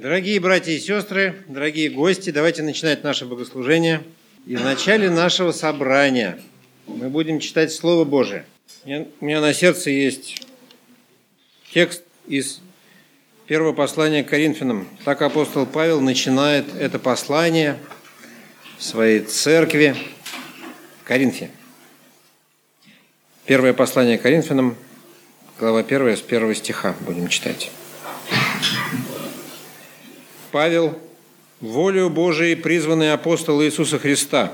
Дорогие братья и сестры, дорогие гости, давайте начинать наше богослужение. И в начале нашего собрания мы будем читать Слово Божие. У меня на сердце есть текст из первого послания к Коринфянам. Так апостол Павел начинает это послание в своей церкви в Коринфе. Первое послание к Коринфянам, глава 1, с первого стиха будем читать. Павел, волею Божией призванный апостол Иисуса Христа,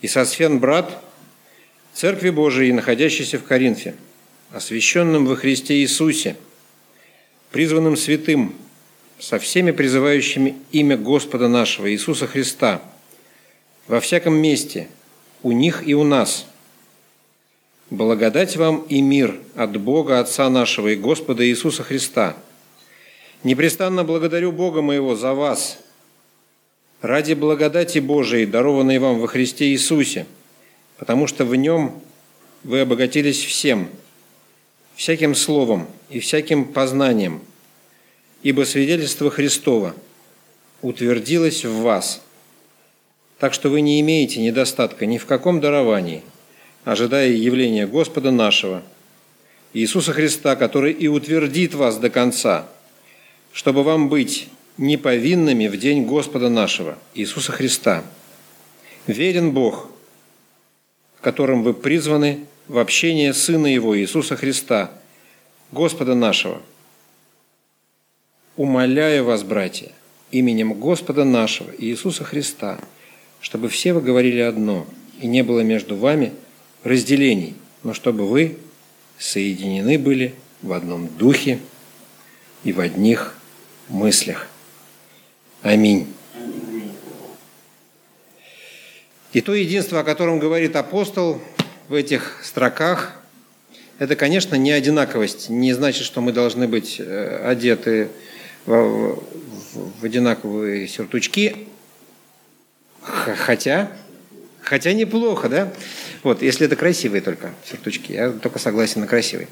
и Сосфен брат, Церкви Божией, находящейся в Коринфе, освященным во Христе Иисусе, призванным святым, со всеми призывающими имя Господа нашего Иисуса Христа, во всяком месте, у них и у нас. Благодать вам и мир от Бога Отца нашего и Господа Иисуса Христа – Непрестанно благодарю Бога моего за вас, ради благодати Божией, дарованной вам во Христе Иисусе, потому что в Нем вы обогатились всем, всяким словом и всяким познанием, ибо свидетельство Христова утвердилось в вас, так что вы не имеете недостатка ни в каком даровании, ожидая явления Господа нашего, Иисуса Христа, который и утвердит вас до конца – чтобы вам быть неповинными в день Господа нашего, Иисуса Христа. Верен Бог, в котором вы призваны в общение Сына Его, Иисуса Христа, Господа нашего. Умоляю вас, братья, именем Господа нашего, Иисуса Христа, чтобы все вы говорили одно, и не было между вами разделений, но чтобы вы соединены были в одном духе и в одних мыслях. Аминь. И то единство, о котором говорит апостол в этих строках, это, конечно, не одинаковость. Не значит, что мы должны быть э, одеты в, одинаковые сюртучки. Хотя, хотя неплохо, да? Вот, если это красивые только сюртучки. Я только согласен на красивые.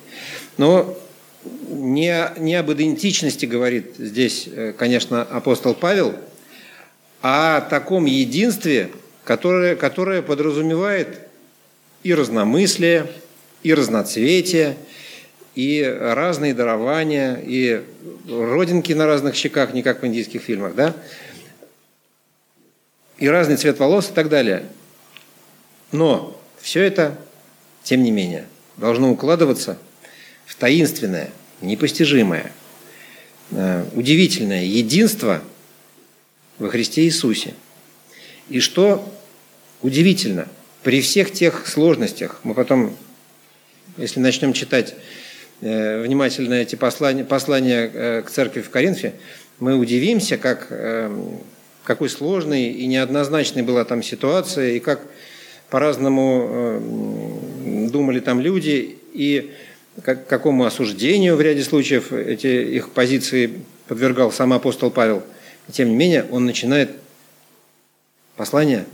Но не, не об идентичности говорит здесь, э, конечно, апостол Павел, а о таком единстве, которое, которое подразумевает и разномыслие, и разноцветие, и разные дарования, и родинки на разных щеках, не как в индийских фильмах, да? И разный цвет волос и так далее. Но все это, тем не менее, должно укладываться в таинственное, непостижимое, э, удивительное единство во Христе Иисусе. И что удивительно, при всех тех сложностях, мы потом, если начнем читать э, внимательно эти послания, послания э, к церкви в Коринфе, мы удивимся, как, какой сложной и неоднозначной была там ситуация, и как по-разному думали там люди, и как, какому осуждению в ряде случаев эти их позиции подвергал сам апостол Павел. И тем не менее, он начинает послание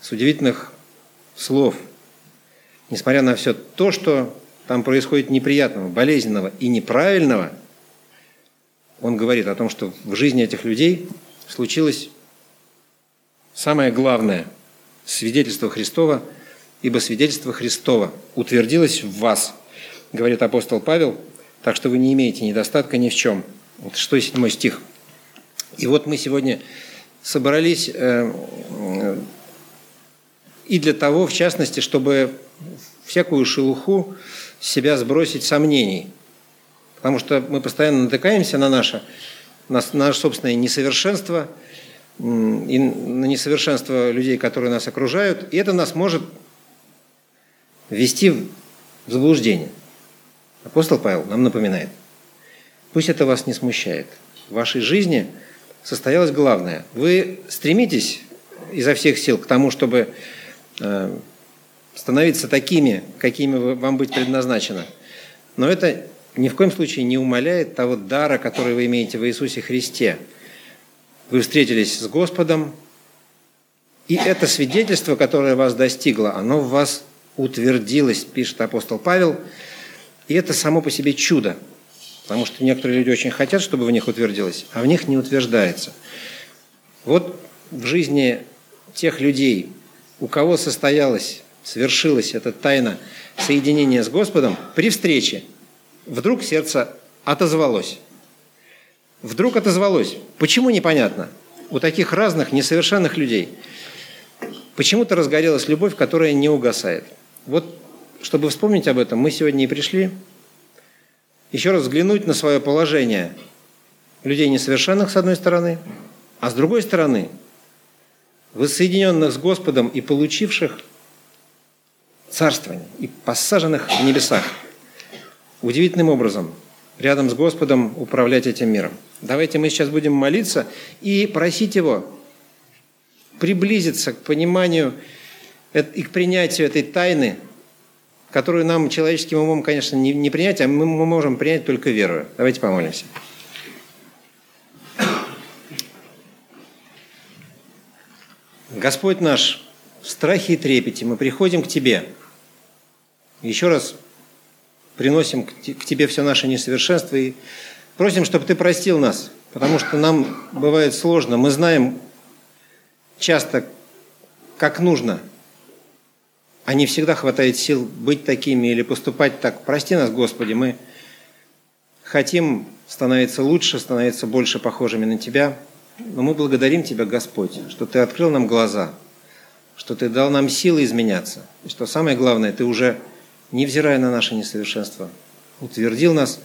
с удивительных слов. Несмотря на все то, что там происходит неприятного, болезненного и неправильного, он говорит о том, что в жизни этих людей случилось самое главное – свидетельство Христова, ибо свидетельство Христова утвердилось в вас – говорит апостол Павел, так что вы не имеете недостатка ни в чем. Вот 6-7 стих. И вот мы сегодня собрались э, и для того, в частности, чтобы всякую шелуху с себя сбросить сомнений. Потому что мы постоянно натыкаемся на наше, на наше собственное несовершенство, и на несовершенство людей, которые нас окружают, и это нас может ввести в заблуждение. Апостол Павел нам напоминает, пусть это вас не смущает. В вашей жизни состоялось главное. Вы стремитесь изо всех сил к тому, чтобы э, становиться такими, какими вам быть предназначено. Но это ни в коем случае не умаляет того дара, который вы имеете в Иисусе Христе. Вы встретились с Господом, и это свидетельство, которое вас достигло, оно в вас утвердилось, пишет апостол Павел – и это само по себе чудо. Потому что некоторые люди очень хотят, чтобы в них утвердилось, а в них не утверждается. Вот в жизни тех людей, у кого состоялась, свершилась эта тайна соединения с Господом, при встрече вдруг сердце отозвалось. Вдруг отозвалось. Почему непонятно? У таких разных, несовершенных людей почему-то разгорелась любовь, которая не угасает. Вот, чтобы вспомнить об этом, мы сегодня и пришли еще раз взглянуть на свое положение людей несовершенных, с одной стороны, а с другой стороны, воссоединенных с Господом и получивших царствование, и посаженных в небесах. Удивительным образом рядом с Господом управлять этим миром. Давайте мы сейчас будем молиться и просить Его приблизиться к пониманию и к принятию этой тайны, которую нам человеческим умом, конечно, не, не принять, а мы, мы можем принять только верою. Давайте помолимся. Господь наш, в страхе и трепете мы приходим к Тебе. Еще раз приносим к Тебе все наше несовершенство и просим, чтобы Ты простил нас, потому что нам бывает сложно. Мы знаем часто, как нужно, а не всегда хватает сил быть такими или поступать так. Прости нас, Господи, мы хотим становиться лучше, становиться больше похожими на Тебя – но мы благодарим Тебя, Господь, что Ты открыл нам глаза, что Ты дал нам силы изменяться. И что самое главное, Ты уже, невзирая на наше несовершенство, утвердил нас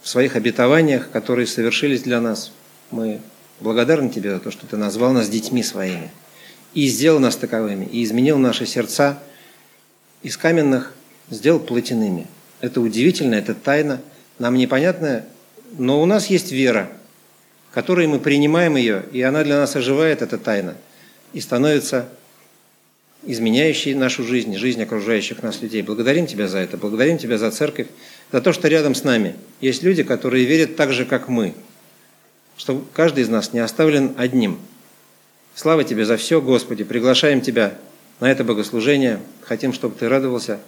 в своих обетованиях, которые совершились для нас. Мы благодарны Тебе за то, что Ты назвал нас детьми своими и сделал нас таковыми, и изменил наши сердца из каменных, сделал плотяными. Это удивительно, это тайна, нам непонятная, но у нас есть вера – которой мы принимаем ее, и она для нас оживает, эта тайна, и становится изменяющей нашу жизнь, жизнь окружающих нас людей. Благодарим Тебя за это, благодарим Тебя за церковь, за то, что рядом с нами есть люди, которые верят так же, как мы, что каждый из нас не оставлен одним. Слава Тебе за все, Господи, приглашаем Тебя на это богослужение, хотим, чтобы Ты радовался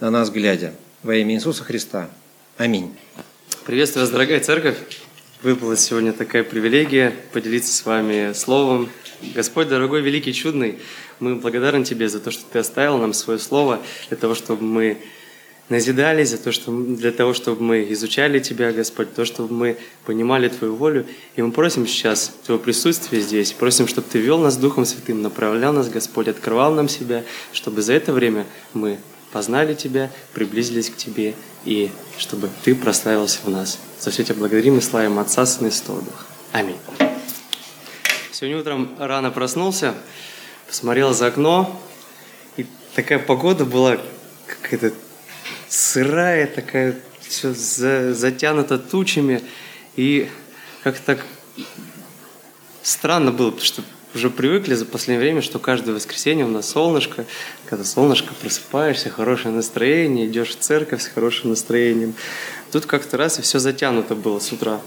на нас, глядя. Во имя Иисуса Христа. Аминь. Приветствую вас, дорогая церковь выпала сегодня такая привилегия поделиться с вами словом. Господь, дорогой, великий, чудный, мы благодарны Тебе за то, что Ты оставил нам свое слово, для того, чтобы мы назидались, за то, что, для того, чтобы мы изучали Тебя, Господь, то, чтобы мы понимали Твою волю. И мы просим сейчас Твое присутствие здесь, просим, чтобы Ты вел нас Духом Святым, направлял нас, Господь, открывал нам себя, чтобы за это время мы познали Тебя, приблизились к Тебе, и чтобы Ты прославился в нас. За все Тебя благодарим и славим Отца, Сына и Святого Духа. Аминь. Сегодня утром рано проснулся, посмотрел за окно, и такая погода была какая-то сырая, такая все за, затянута тучами, и как-то так странно было, потому что уже привыкли за последнее время, что каждое воскресенье у нас солнышко. Когда солнышко, просыпаешься, хорошее настроение, идешь в церковь с хорошим настроением. Тут как-то раз и все затянуто было с утра.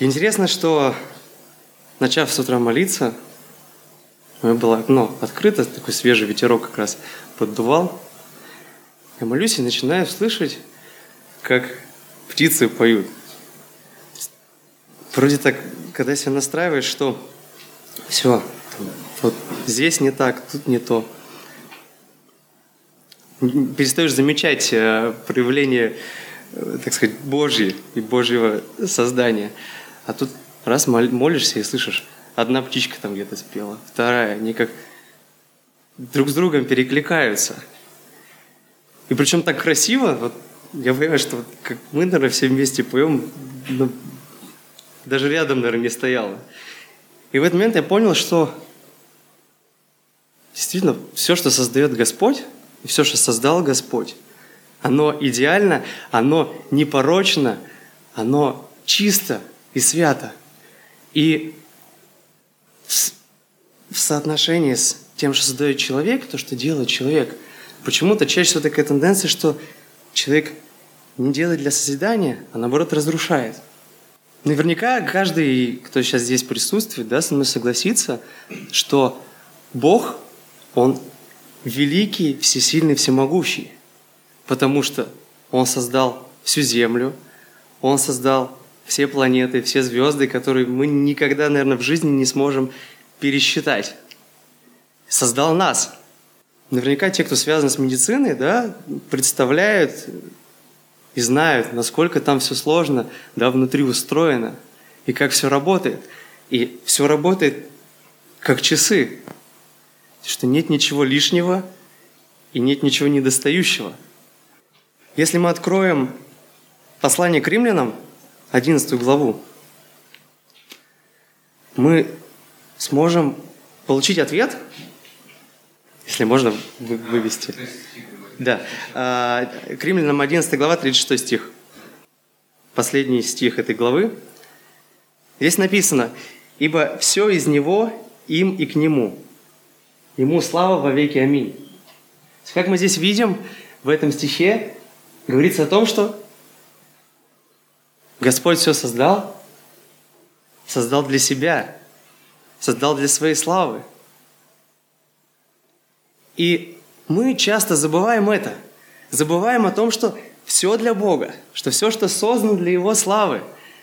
интересно, что начав с утра молиться, у меня было окно открыто, такой свежий ветерок как раз поддувал. Я молюсь и начинаю слышать, как птицы поют. Вроде так, когда себя настраиваешь, что все, вот здесь не так, тут не то. Перестаешь замечать э, проявление, э, так сказать, Божье и Божьего создания. А тут раз молишься и слышишь, одна птичка там где-то спела, вторая, они как друг с другом перекликаются. И причем так красиво, вот я понимаю, что вот как мы, наверное, все вместе поем, ну, даже рядом, наверное, не стояло. И в этот момент я понял, что действительно все, что создает Господь, и все, что создал Господь, оно идеально, оно непорочно, оно чисто и свято. И в соотношении с тем, что создает человек, то, что делает человек, почему-то чаще всего такая тенденция, что человек не делает для созидания, а наоборот разрушает – Наверняка каждый, кто сейчас здесь присутствует, да, со мной согласится, что Бог, Он великий, всесильный, всемогущий, потому что Он создал всю Землю, Он создал все планеты, все звезды, которые мы никогда, наверное, в жизни не сможем пересчитать. Создал нас. Наверняка те, кто связан с медициной, да, представляют и знают, насколько там все сложно, да, внутри устроено, и как все работает. И все работает как часы, что нет ничего лишнего и нет ничего недостающего. Если мы откроем послание к римлянам, 11 главу, мы сможем получить ответ, если можно вывести. Да. А, к римлянам 11 глава, 36 стих. Последний стих этой главы. Здесь написано, «Ибо все из Него, им и к Нему. Ему слава во веки. Аминь». Как мы здесь видим, в этом стихе говорится о том, что Господь все создал, создал для себя, создал для своей славы. И мы часто забываем это. Забываем о том, что все для Бога, что все, что создано для Его славы.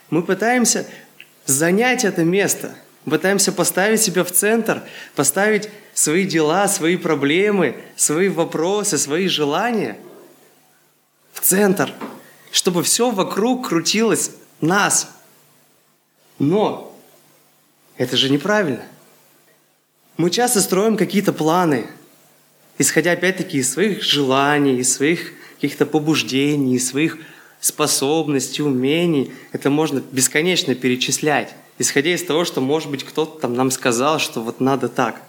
Мы пытаемся занять это место, пытаемся поставить себя в центр, поставить свои дела, свои проблемы, свои вопросы, свои желания в центр – чтобы все вокруг крутилось нас. Но это же неправильно. Мы часто строим какие-то планы, исходя опять-таки из своих желаний, из своих каких-то побуждений, из своих способностей, умений. Это можно бесконечно перечислять, исходя из того, что, может быть, кто-то там нам сказал, что вот надо так.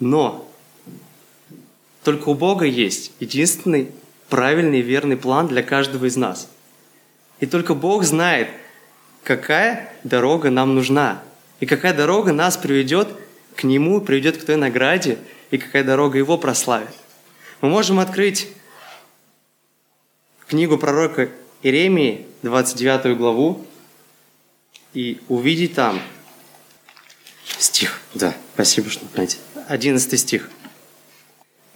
Но только у Бога есть единственный правильный и верный план для каждого из нас. И только Бог знает, какая дорога нам нужна, и какая дорога нас приведет к Нему, приведет к той награде, и какая дорога Его прославит. Мы можем открыть книгу пророка Иеремии, 29 главу, и увидеть там стих. Да, спасибо, что знаете. 11 стих.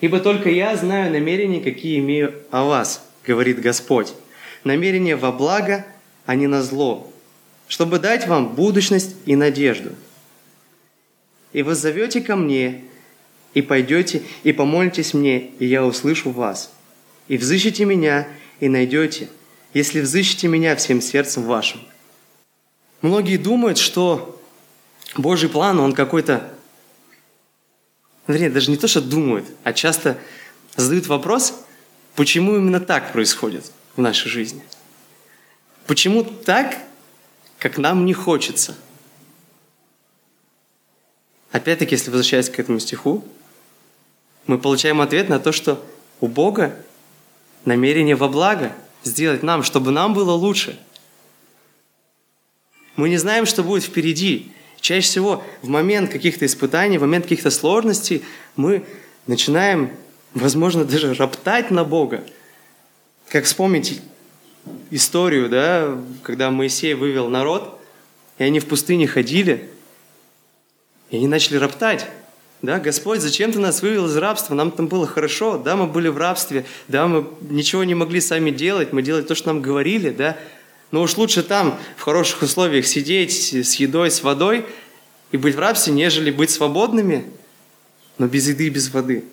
Ибо только я знаю намерения, какие имею о вас, говорит Господь. Намерения во благо, а не на зло, чтобы дать вам будущность и надежду. И вы зовете ко мне, и пойдете, и помолитесь мне, и я услышу вас. И взыщите меня, и найдете, если взыщите меня всем сердцем вашим. Многие думают, что Божий план, он какой-то вернее, даже не то, что думают, а часто задают вопрос, почему именно так происходит в нашей жизни. Почему так, как нам не хочется? Опять-таки, если возвращаясь к этому стиху, мы получаем ответ на то, что у Бога намерение во благо сделать нам, чтобы нам было лучше. Мы не знаем, что будет впереди. Чаще всего в момент каких-то испытаний, в момент каких-то сложностей мы начинаем, возможно, даже роптать на Бога. Как вспомнить историю, да, когда Моисей вывел народ, и они в пустыне ходили, и они начали роптать. Да, Господь, зачем ты нас вывел из рабства? Нам там было хорошо, да, мы были в рабстве, да, мы ничего не могли сами делать, мы делали то, что нам говорили, да, но уж лучше там в хороших условиях сидеть с едой, с водой и быть в рабстве, нежели быть свободными, но без еды и без воды.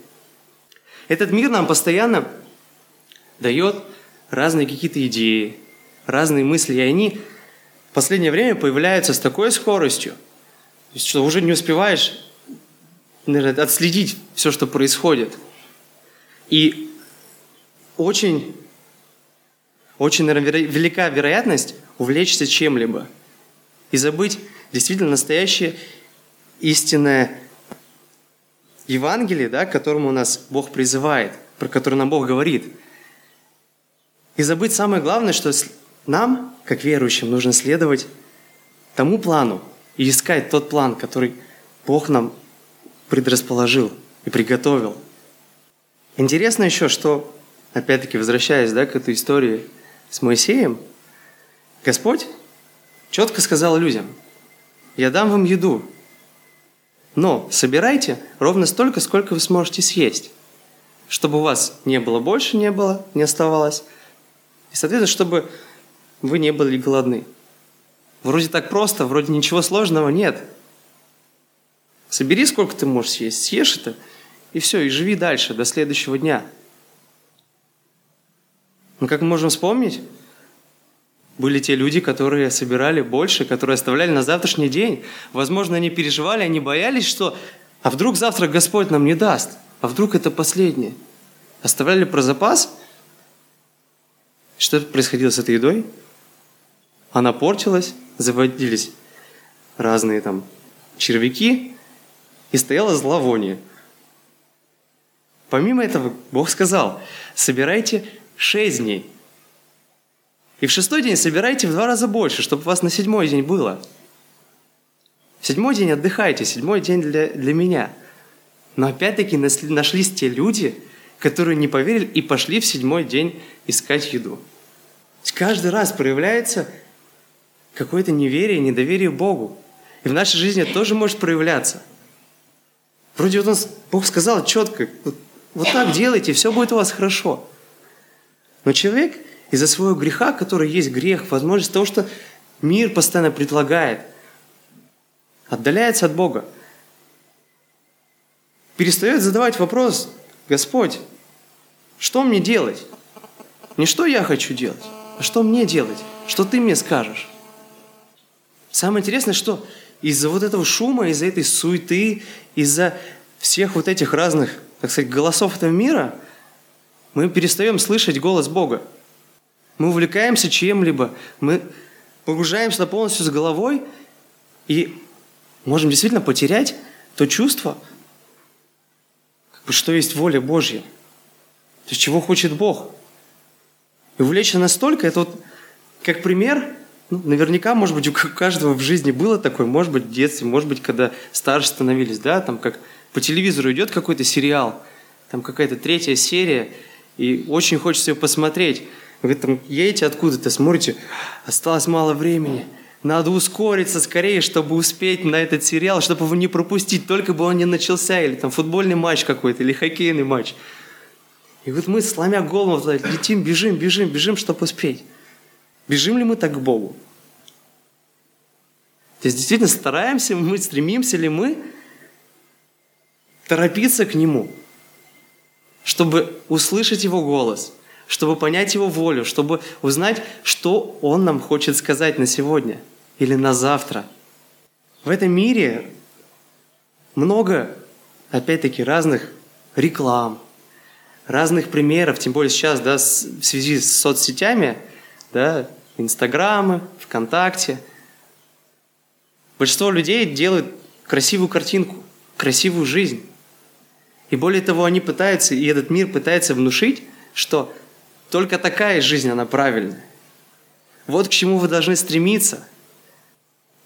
Этот мир нам постоянно дает разные какие-то идеи, разные мысли, и они в последнее время появляются с такой скоростью, что уже не успеваешь наверное, отследить все, что происходит. И очень очень, наверное, велика вероятность увлечься чем-либо и забыть действительно настоящее истинное Евангелие, да, к которому нас Бог призывает, про которое нам Бог говорит. И забыть самое главное, что нам, как верующим, нужно следовать тому плану и искать тот план, который Бог нам предрасположил и приготовил. Интересно еще, что, опять-таки, возвращаясь да, к этой истории с Моисеем, Господь четко сказал людям, я дам вам еду, но собирайте ровно столько, сколько вы сможете съесть, чтобы у вас не было больше, не было, не оставалось, И, соответственно, чтобы вы не были голодны. Вроде так просто, вроде ничего сложного нет. Собери, сколько ты можешь съесть, съешь это, и все, и живи дальше, до следующего дня. Но как мы можем вспомнить, были те люди, которые собирали больше, которые оставляли на завтрашний день. Возможно, они переживали, они боялись, что а вдруг завтра Господь нам не даст, а вдруг это последнее. Оставляли про запас. Что происходило с этой едой? Она портилась, заводились разные там червяки, и стояло зловоние. Помимо этого, Бог сказал, собирайте шесть дней – и в шестой день собирайте в два раза больше, чтобы у вас на седьмой день было. В седьмой день отдыхайте, седьмой день для, для меня. Но опять-таки нашлись те люди, которые не поверили и пошли в седьмой день искать еду. Каждый раз проявляется какое-то неверие, недоверие Богу. И в нашей жизни это тоже может проявляться. Вроде вот он, Бог сказал четко, вот, вот так делайте, все будет у вас хорошо. Но человек из-за своего греха, который есть грех, возможность того, что мир постоянно предлагает, отдаляется от Бога. Перестает задавать вопрос, Господь, что мне делать? Не что я хочу делать, а что мне делать? Что ты мне скажешь? Самое интересное, что из-за вот этого шума, из-за этой суеты, из-за всех вот этих разных, так сказать, голосов этого мира, мы перестаем слышать голос Бога. Мы увлекаемся чем-либо, мы погружаемся полностью с головой и можем действительно потерять то чувство, что есть воля Божья. То есть чего хочет Бог. И увлечься настолько, это вот как пример, ну, наверняка, может быть, у каждого в жизни было такое, может быть, в детстве, может быть, когда старше становились, да, там как по телевизору идет какой-то сериал, там какая-то третья серия, и очень хочется ее посмотреть. Вы там едете откуда-то, смотрите, осталось мало времени. Надо ускориться скорее, чтобы успеть на этот сериал, чтобы его не пропустить, только бы он не начался, или там футбольный матч какой-то, или хоккейный матч. И вот мы, сломя голову, летим, бежим, бежим, бежим, чтобы успеть. Бежим ли мы так к Богу? То есть действительно стараемся мы, стремимся ли мы торопиться к Нему, чтобы услышать Его голос – чтобы понять Его волю, чтобы узнать, что Он нам хочет сказать на сегодня или на завтра. В этом мире много, опять-таки, разных реклам, разных примеров, тем более сейчас, да, в связи с соцсетями, да, Инстаграмы, ВКонтакте. Большинство людей делают красивую картинку, красивую жизнь. И более того, они пытаются, и этот мир пытается внушить, что только такая жизнь, она правильная. Вот к чему вы должны стремиться.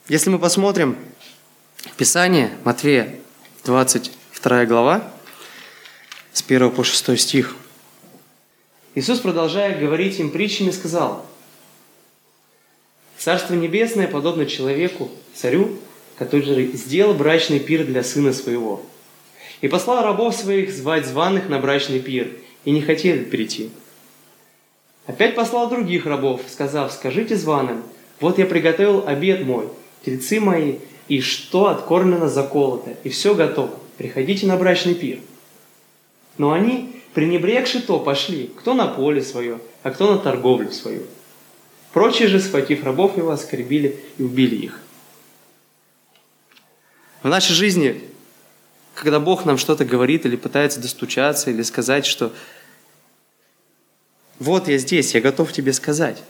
Если мы посмотрим Писание, Матвея, 22 глава, с 1 по 6 стих. Иисус, продолжая говорить им притчами, сказал, «Царство Небесное подобно человеку, царю, который сделал брачный пир для сына своего, и послал рабов своих звать званых на брачный пир, и не хотели прийти. Опять послал других рабов, сказав, скажите званым, вот я приготовил обед мой, тельцы мои, и что откормлено заколото, и все готово. Приходите на брачный пир. Но они, пренебрегши то, пошли, кто на поле свое, а кто на торговлю свою. Прочие же, схватив рабов его, оскорбили и убили их. В нашей жизни, когда Бог нам что-то говорит или пытается достучаться, или сказать, что вот я здесь, я готов тебе сказать.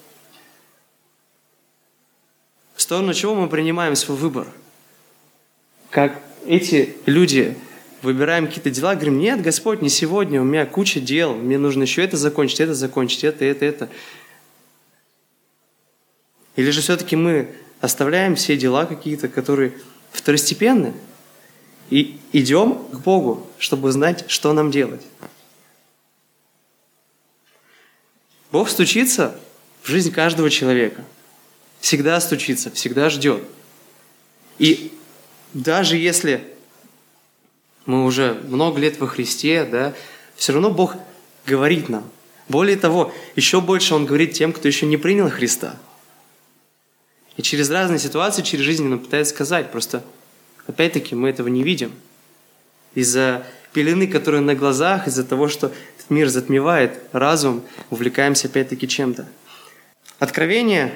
В сторону чего мы принимаем свой выбор? Как эти люди выбираем какие-то дела, говорим, нет, Господь, не сегодня, у меня куча дел, мне нужно еще это закончить, это закончить, это, это, это. Или же все-таки мы оставляем все дела какие-то, которые второстепенны, и идем к Богу, чтобы знать, что нам делать. Бог стучится в жизнь каждого человека. Всегда стучится, всегда ждет. И даже если мы уже много лет во Христе, да, все равно Бог говорит нам. Более того, еще больше Он говорит тем, кто еще не принял Христа. И через разные ситуации, через жизнь Он пытается сказать, просто опять-таки мы этого не видим. Из-за пелены, которые на глазах, из-за того, что этот мир затмевает разум, увлекаемся опять-таки чем-то. Откровение,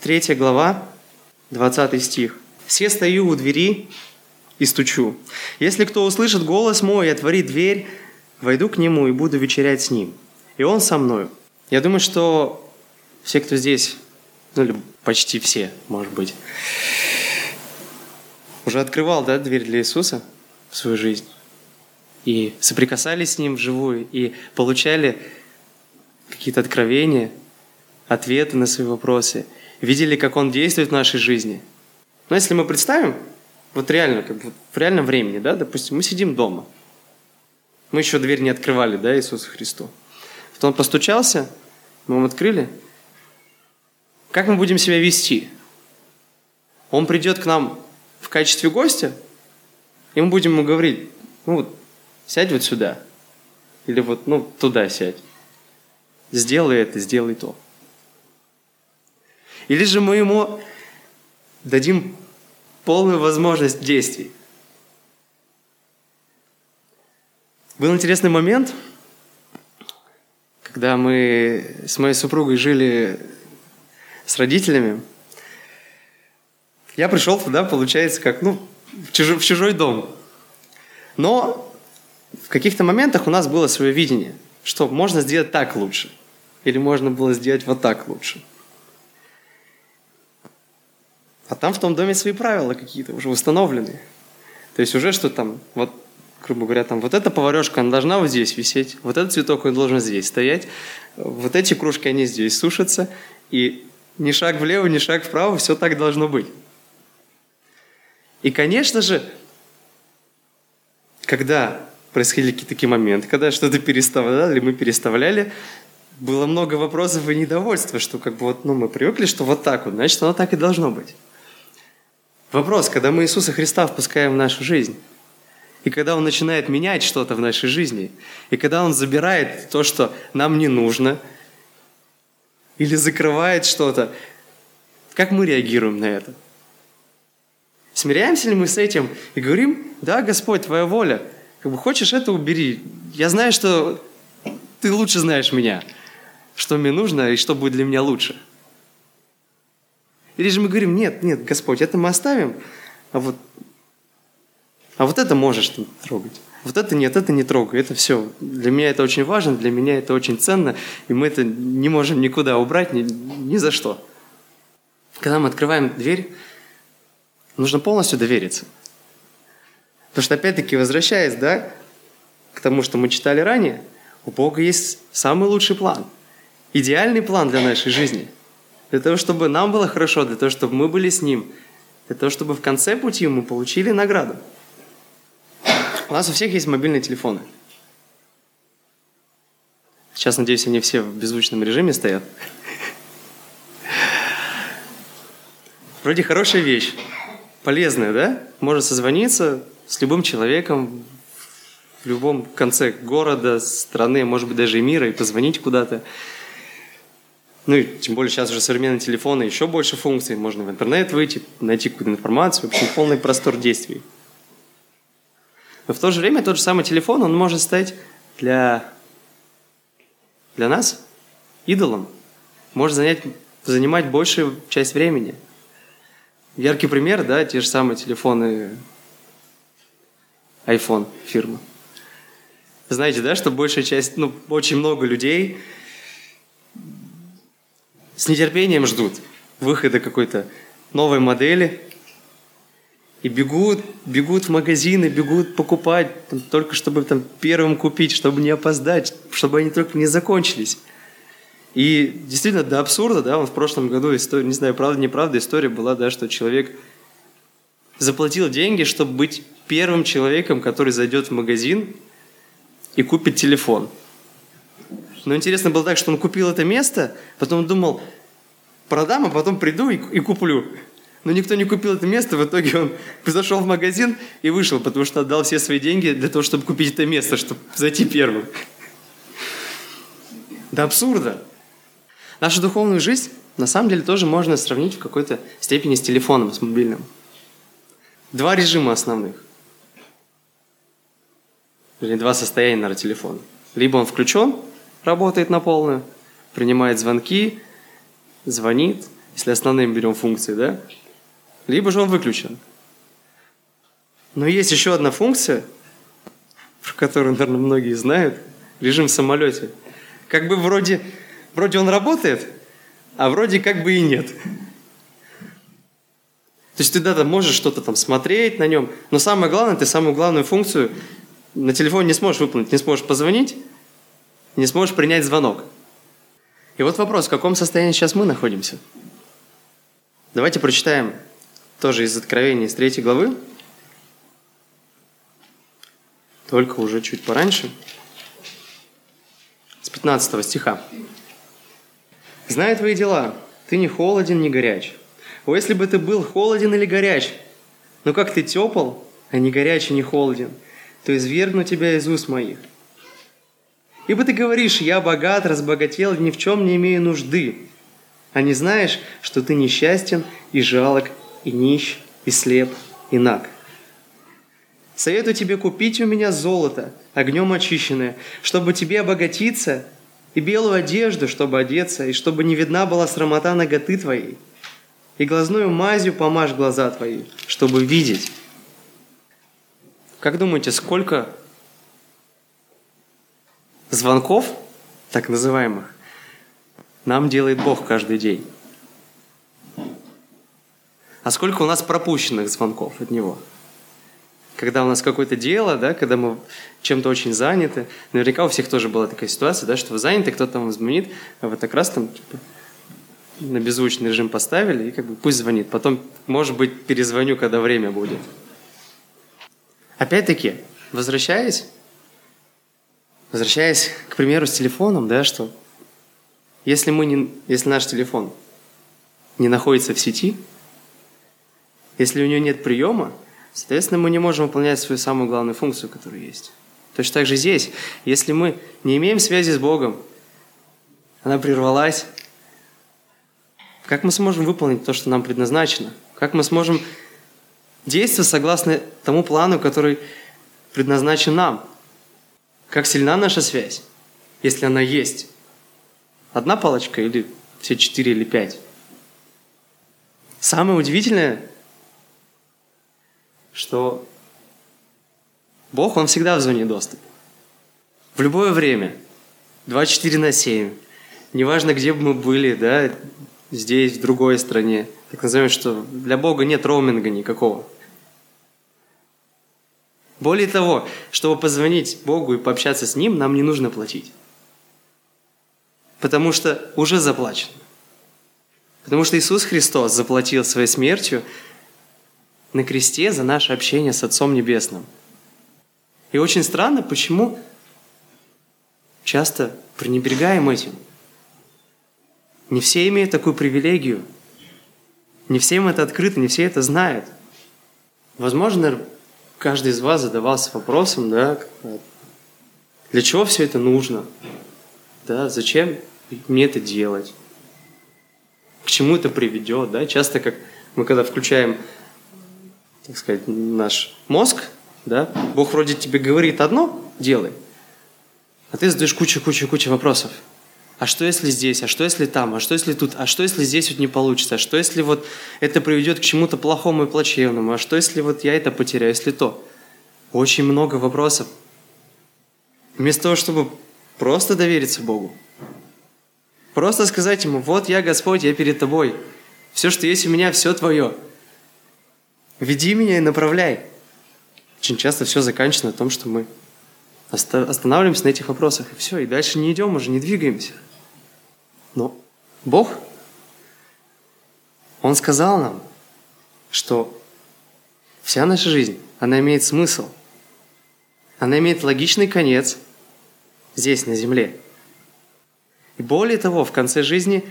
3 глава, 20 стих. «Все стою у двери и стучу. Если кто услышит голос мой и отворит дверь, войду к нему и буду вечерять с ним. И он со мною». Я думаю, что все, кто здесь, ну или почти все, может быть, уже открывал да, дверь для Иисуса в свою жизнь и соприкасались с Ним вживую, и получали какие-то откровения, ответы на свои вопросы, видели, как Он действует в нашей жизни. Но если мы представим, вот реально, как бы в реальном времени, да, допустим, мы сидим дома, мы еще дверь не открывали, да, Иисусу Христу. Вот Он постучался, мы вам открыли. Как мы будем себя вести? Он придет к нам в качестве гостя, и мы будем ему говорить, ну вот, сядь вот сюда. Или вот, ну, туда сядь. Сделай это, сделай то. Или же мы ему дадим полную возможность действий. Был интересный момент, когда мы с моей супругой жили с родителями. Я пришел туда, получается, как, ну, в чужой, в чужой дом. Но в каких-то моментах у нас было свое видение, что можно сделать так лучше, или можно было сделать вот так лучше. А там в том доме свои правила какие-то уже установлены. То есть уже что там, вот, грубо говоря, там вот эта поварешка, она должна вот здесь висеть, вот этот цветок, он должен здесь стоять, вот эти кружки, они здесь сушатся, и ни шаг влево, ни шаг вправо, все так должно быть. И, конечно же, когда происходили какие-то такие моменты, когда что-то переставляли, мы переставляли, было много вопросов и недовольства, что как бы вот, ну, мы привыкли, что вот так вот, значит, оно так и должно быть. Вопрос, когда мы Иисуса Христа впускаем в нашу жизнь, и когда Он начинает менять что-то в нашей жизни, и когда Он забирает то, что нам не нужно, или закрывает что-то, как мы реагируем на это? Смиряемся ли мы с этим и говорим, да, Господь, Твоя воля – как бы хочешь это убери. Я знаю, что ты лучше знаешь меня, что мне нужно и что будет для меня лучше. Или же мы говорим, нет, нет, Господь, это мы оставим, а вот, а вот это можешь трогать. Вот это нет, это не трогай, это все. Для меня это очень важно, для меня это очень ценно, и мы это не можем никуда убрать, ни, ни за что. Когда мы открываем дверь, нужно полностью довериться – Потому что, опять-таки, возвращаясь да, к тому, что мы читали ранее, у Бога есть самый лучший план. Идеальный план для нашей жизни. Для того, чтобы нам было хорошо, для того, чтобы мы были с Ним. Для того, чтобы в конце пути мы получили награду. У нас у всех есть мобильные телефоны. Сейчас, надеюсь, они все в беззвучном режиме стоят. Вроде хорошая вещь. Полезная, да? Можно созвониться, с любым человеком в любом конце города, страны, может быть, даже и мира, и позвонить куда-то. Ну и тем более сейчас уже современные телефоны, еще больше функций. Можно в интернет выйти, найти какую-то информацию. В общем, полный простор действий. Но в то же время тот же самый телефон, он может стать для, для нас идолом. Может занять, занимать большую часть времени. Яркий пример, да, те же самые телефоны iPhone фирма. Знаете, да, что большая часть, ну, очень много людей с нетерпением ждут выхода какой-то новой модели и бегут, бегут в магазины, бегут покупать, там, только чтобы там первым купить, чтобы не опоздать, чтобы они только не закончились. И действительно, до абсурда, да, в прошлом году, история, не знаю, правда, неправда, история была, да, что человек заплатил деньги, чтобы быть первым человеком, который зайдет в магазин и купит телефон. Но интересно было так, что он купил это место, потом думал, продам, а потом приду и, и куплю. Но никто не купил это место, в итоге он зашел в магазин и вышел, потому что отдал все свои деньги для того, чтобы купить это место, чтобы зайти первым. до абсурда. Нашу духовную жизнь на самом деле тоже можно сравнить в какой-то степени с телефоном, с мобильным. Два режима основных. Или два состояния, наверное, телефона. Либо он включен, работает на полную, принимает звонки, звонит, если основные берем функции, да? Либо же он выключен. Но есть еще одна функция, про которую, наверное, многие знают, режим в самолете. Как бы вроде, вроде он работает, а вроде как бы и нет. То есть ты да, там можешь что-то там смотреть на нем, но самое главное, ты самую главную функцию на телефоне не сможешь выполнить, не сможешь позвонить, не сможешь принять звонок. И вот вопрос, в каком состоянии сейчас мы находимся? Давайте прочитаем тоже из Откровения, из третьей главы, только уже чуть пораньше, с 15 стиха. «Зная твои дела, ты не холоден, не горяч. О, если бы ты был холоден или горяч, но как ты тепл, а не горяч и не холоден, то извергну тебя из уст моих. Ибо ты говоришь, я богат, разбогател, ни в чем не имею нужды, а не знаешь, что ты несчастен и жалок, и нищ, и слеп, и наг. Советую тебе купить у меня золото, огнем очищенное, чтобы тебе обогатиться, и белую одежду, чтобы одеться, и чтобы не видна была срамота ноготы твоей, и глазную мазью помажь глаза твои, чтобы видеть. Как думаете, сколько звонков, так называемых, нам делает Бог каждый день? А сколько у нас пропущенных звонков от Него? Когда у нас какое-то дело, да, когда мы чем-то очень заняты, наверняка у всех тоже была такая ситуация, да, что вы заняты, кто-то вам звонит, а вы так раз там типа, на беззвучный режим поставили, и как бы пусть звонит. Потом, может быть, перезвоню, когда время будет. Опять-таки, возвращаясь, возвращаясь, к примеру, с телефоном, да, что если, мы не, если наш телефон не находится в сети, если у него нет приема, соответственно, мы не можем выполнять свою самую главную функцию, которая есть. Точно так же здесь. Если мы не имеем связи с Богом, она прервалась, как мы сможем выполнить то, что нам предназначено? Как мы сможем действовать согласно тому плану, который предназначен нам? Как сильна наша связь, если она есть? Одна палочка или все четыре или пять? Самое удивительное, что Бог, Он всегда в зоне доступа. В любое время. 24 на 7. Неважно, где бы мы были, да, здесь, в другой стране. Так называем, что для Бога нет роуминга никакого. Более того, чтобы позвонить Богу и пообщаться с Ним, нам не нужно платить. Потому что уже заплачено. Потому что Иисус Христос заплатил своей смертью на кресте за наше общение с Отцом Небесным. И очень странно, почему часто пренебрегаем этим – не все имеют такую привилегию. Не всем это открыто, не все это знают. Возможно, каждый из вас задавался вопросом, да, для чего все это нужно? Да, зачем мне это делать? К чему это приведет? Да? Часто, как мы когда включаем, так сказать, наш мозг, да, Бог вроде тебе говорит одно, делай, а ты задаешь кучу-кучу-кучу вопросов – а что если здесь, а что если там, а что если тут, а что если здесь вот не получится, а что если вот это приведет к чему-то плохому и плачевному, а что если вот я это потеряю, если то. Очень много вопросов. Вместо того, чтобы просто довериться Богу, просто сказать Ему, вот я Господь, я перед Тобой, все, что есть у меня, все Твое. Веди меня и направляй. Очень часто все заканчивается на том, что мы останавливаемся на этих вопросах, и все, и дальше не идем уже, не двигаемся. Но Бог, Он сказал нам, что вся наша жизнь, она имеет смысл, она имеет логичный конец здесь, на земле. И более того, в конце жизни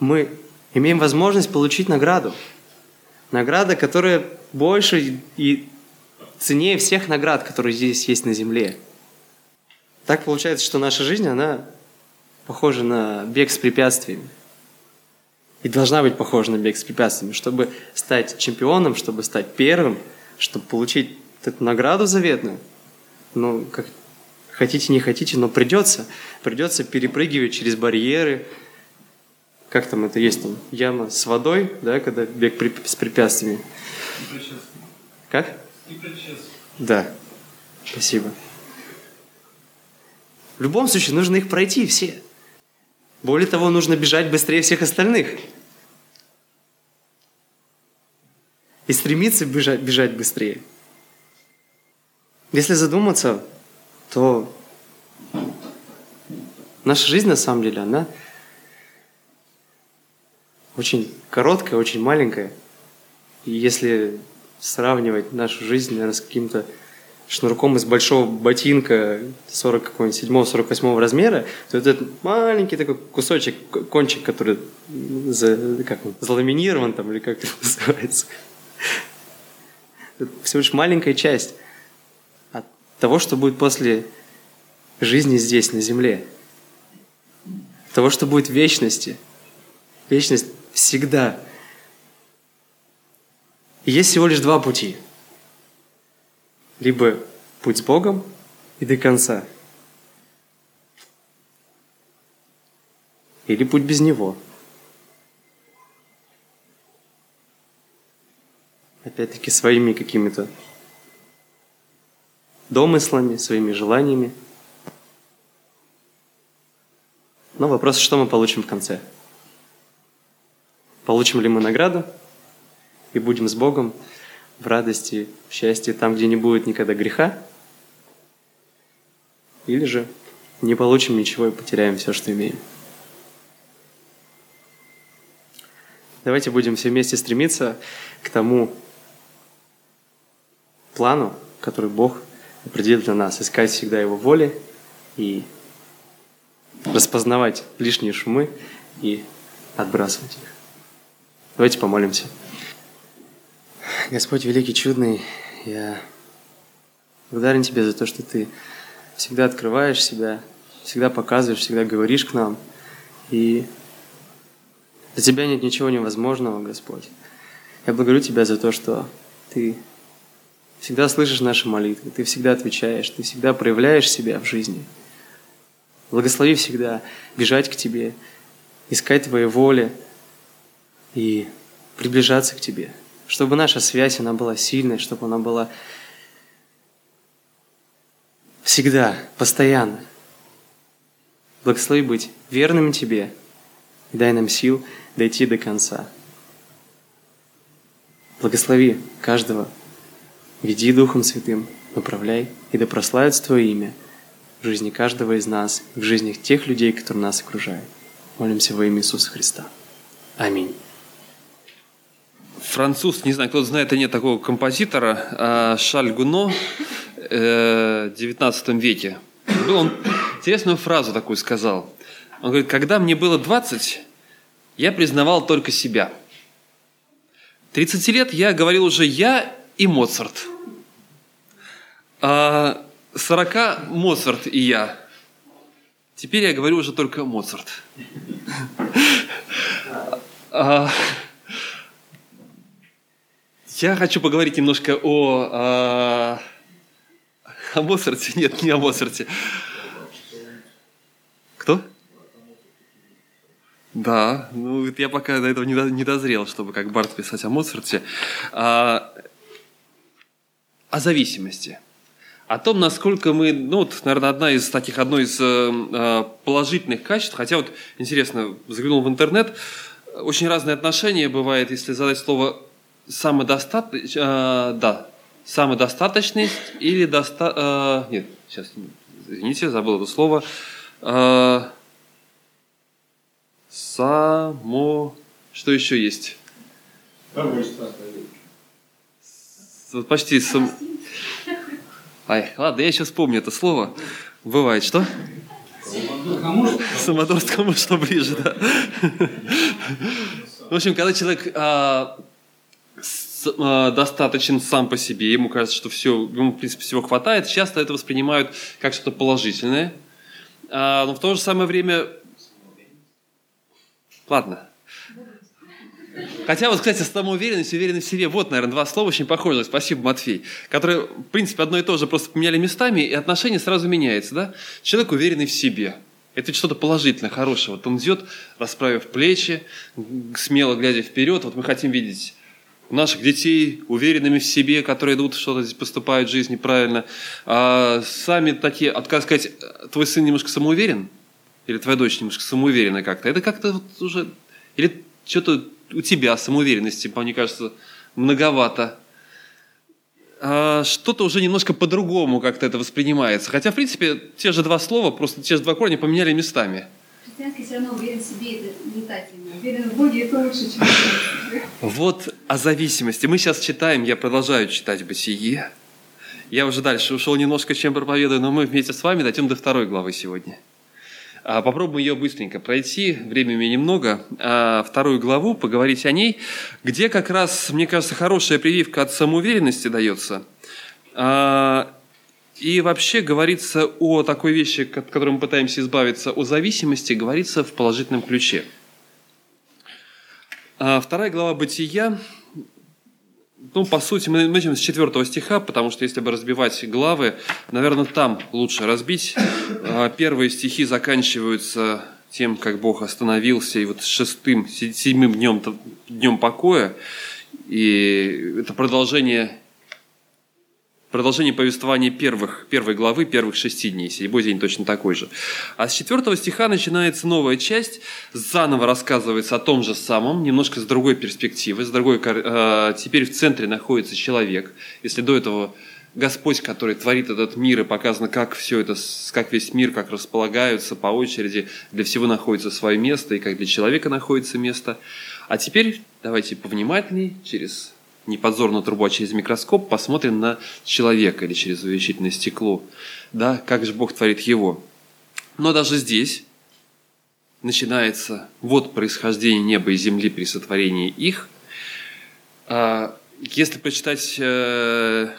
мы имеем возможность получить награду. Награда, которая больше и ценнее всех наград, которые здесь есть на земле. Так получается, что наша жизнь, она похожа на бег с препятствиями. И должна быть похожа на бег с препятствиями, чтобы стать чемпионом, чтобы стать первым, чтобы получить эту награду заветную. Ну, как хотите, не хотите, но придется. Придется перепрыгивать через барьеры. Как там это есть там? Яма с водой, да, когда бег с препятствиями. Как? Да. Спасибо. В любом случае, нужно их пройти все. Более того, нужно бежать быстрее всех остальных. И стремиться бежать, бежать быстрее. Если задуматься, то наша жизнь на самом деле, она очень короткая, очень маленькая. И если сравнивать нашу жизнь, наверное, с каким-то шнурком из большого ботинка 40 какого-нибудь 7-48 размера, то этот маленький такой кусочек, кончик, который за, как он, заламинирован там, или как это называется. Это всего лишь маленькая часть от того, что будет после жизни здесь, на земле. Того, что будет в вечности. Вечность всегда. И есть всего лишь два пути – либо путь с Богом и до конца, или путь без Него. Опять-таки своими какими-то домыслами, своими желаниями. Но вопрос, что мы получим в конце? Получим ли мы награду и будем с Богом – в радости, в счастье, там, где не будет никогда греха, или же не получим ничего и потеряем все, что имеем. Давайте будем все вместе стремиться к тому плану, который Бог определил для нас, искать всегда Его воли и распознавать лишние шумы и отбрасывать их. Давайте помолимся. Господь великий, чудный, я благодарен Тебе за то, что Ты всегда открываешь себя, всегда показываешь, всегда говоришь к нам. И для Тебя нет ничего невозможного, Господь. Я благодарю Тебя за то, что Ты всегда слышишь наши молитвы, Ты всегда отвечаешь, Ты всегда проявляешь себя в жизни. Благослови всегда бежать к Тебе, искать Твоей воли и приближаться к Тебе – чтобы наша связь, она была сильной, чтобы она была всегда, постоянно. Благослови быть верным Тебе и дай нам сил дойти до конца. Благослови каждого, веди Духом Святым, направляй, и да прославится Твое имя в жизни каждого из нас, в жизнях тех людей, которые нас окружают. Молимся во имя Иисуса Христа. Аминь француз, не знаю, кто знает или нет такого композитора, а, Шаль Гуно э, в 19 веке. Он интересную фразу такую сказал. Он говорит, когда мне было 20, я признавал только себя. 30 лет я говорил уже я и Моцарт. А 40 Моцарт и я. Теперь я говорю уже только Моцарт. Я хочу поговорить немножко о, а, о Моцарте. Нет, не о Моцарте. Кто? Да, ну я пока до этого не дозрел, чтобы как Барт писать о Моцарте. А, о зависимости. О том, насколько мы, ну вот, наверное, одна из таких, одно из э, положительных качеств, хотя вот, интересно, заглянул в интернет, очень разные отношения бывает, если задать слово самодостаточность, э, да, самодостаточность или доста... Э, нет, сейчас, извините, забыл это слово. Э, само... Что еще есть? Вот почти сам... Ай, ладно, я сейчас вспомню это слово. Бывает, что? Самодурство, кому что ближе, да. В общем, когда человек Э, достаточен сам по себе, ему кажется, что все, ему, в принципе, всего хватает, часто это воспринимают как что-то положительное. А, но в то же самое время Ладно. Хотя вот, кстати, самоуверенность и уверенность в себе, вот, наверное, два слова очень похожи, спасибо, Матфей, которые, в принципе, одно и то же, просто поменяли местами, и отношение сразу меняется, да? Человек уверенный в себе. Это что-то положительное, хорошее. Вот он идет, расправив плечи, смело глядя вперед. Вот мы хотим видеть наших детей уверенными в себе, которые идут, что-то здесь поступают в жизни правильно. А сами такие, а, как сказать, твой сын немножко самоуверен? Или твоя дочь немножко самоуверенная как-то? Это как-то вот уже... Или что-то у тебя самоуверенности, мне кажется, многовато. А что-то уже немножко по-другому как-то это воспринимается. Хотя, в принципе, те же два слова, просто те же два корня поменяли местами. Христианский все равно уверен в себе, это летательно. Уверен в Боге, это лучше, чем Вот о зависимости. Мы сейчас читаем, я продолжаю читать «Бытие». Я уже дальше ушел немножко, чем проповедую, но мы вместе с вами дойдем до второй главы сегодня. А, попробуем ее быстренько пройти, времени немного. А, вторую главу, поговорить о ней, где как раз, мне кажется, хорошая прививка от самоуверенности дается. А, и вообще говорится о такой вещи, от которой мы пытаемся избавиться, о зависимости, говорится в положительном ключе. Вторая глава Бытия ну, по сути, мы начнем с четвертого стиха, потому что если бы разбивать главы, наверное, там лучше разбить. А, первые стихи заканчиваются тем, как Бог остановился, и вот шестым, седьмым днем, днем покоя. И это продолжение Продолжение повествования первых, первой главы, первых шести дней. Седьмой день точно такой же. А с четвертого стиха начинается новая часть. Заново рассказывается о том же самом, немножко с другой перспективы. С другой, э, теперь в центре находится человек. Если до этого Господь, который творит этот мир, и показано, как все это, как весь мир, как располагаются по очереди, для всего находится свое место, и как для человека находится место. А теперь давайте повнимательней, через не подзорную трубу, а через микроскоп посмотрим на человека или через увеличительное стекло. Да, как же Бог творит его. Но даже здесь начинается вот происхождение неба и земли при сотворении их. А, если почитать э,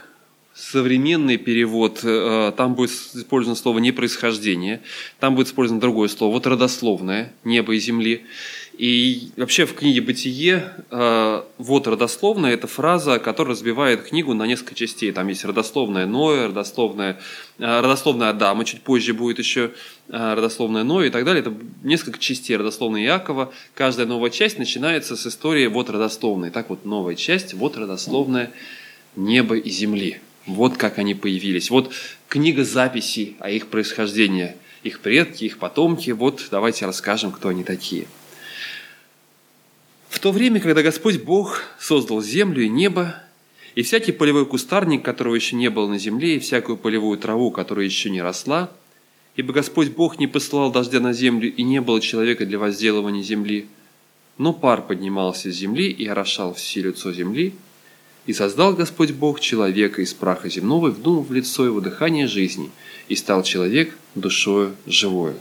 современный перевод, э, там будет использовано слово не происхождение, там будет использовано другое слово, вот родословное, небо и земли. И вообще в книге «Бытие» э, вот родословная – это фраза, которая разбивает книгу на несколько частей. Там есть родословная Ноя, родословная, э, родословная Адама, чуть позже будет еще э, родословная Ноя и так далее. Это несколько частей родословной Иакова. Каждая новая часть начинается с истории вот родословной. Так вот, новая часть, вот родословная неба и земли. Вот как они появились. Вот книга записей о их происхождении, их предки, их потомки. Вот давайте расскажем, кто они такие – в то время, когда Господь Бог создал землю и небо, и всякий полевой кустарник, которого еще не было на земле, и всякую полевую траву, которая еще не росла, ибо Господь Бог не посылал дождя на землю, и не было человека для возделывания земли, но пар поднимался с земли и орошал все лицо земли, и создал Господь Бог человека из праха земного, и вдунул в лицо его дыхание жизни, и стал человек душою живою.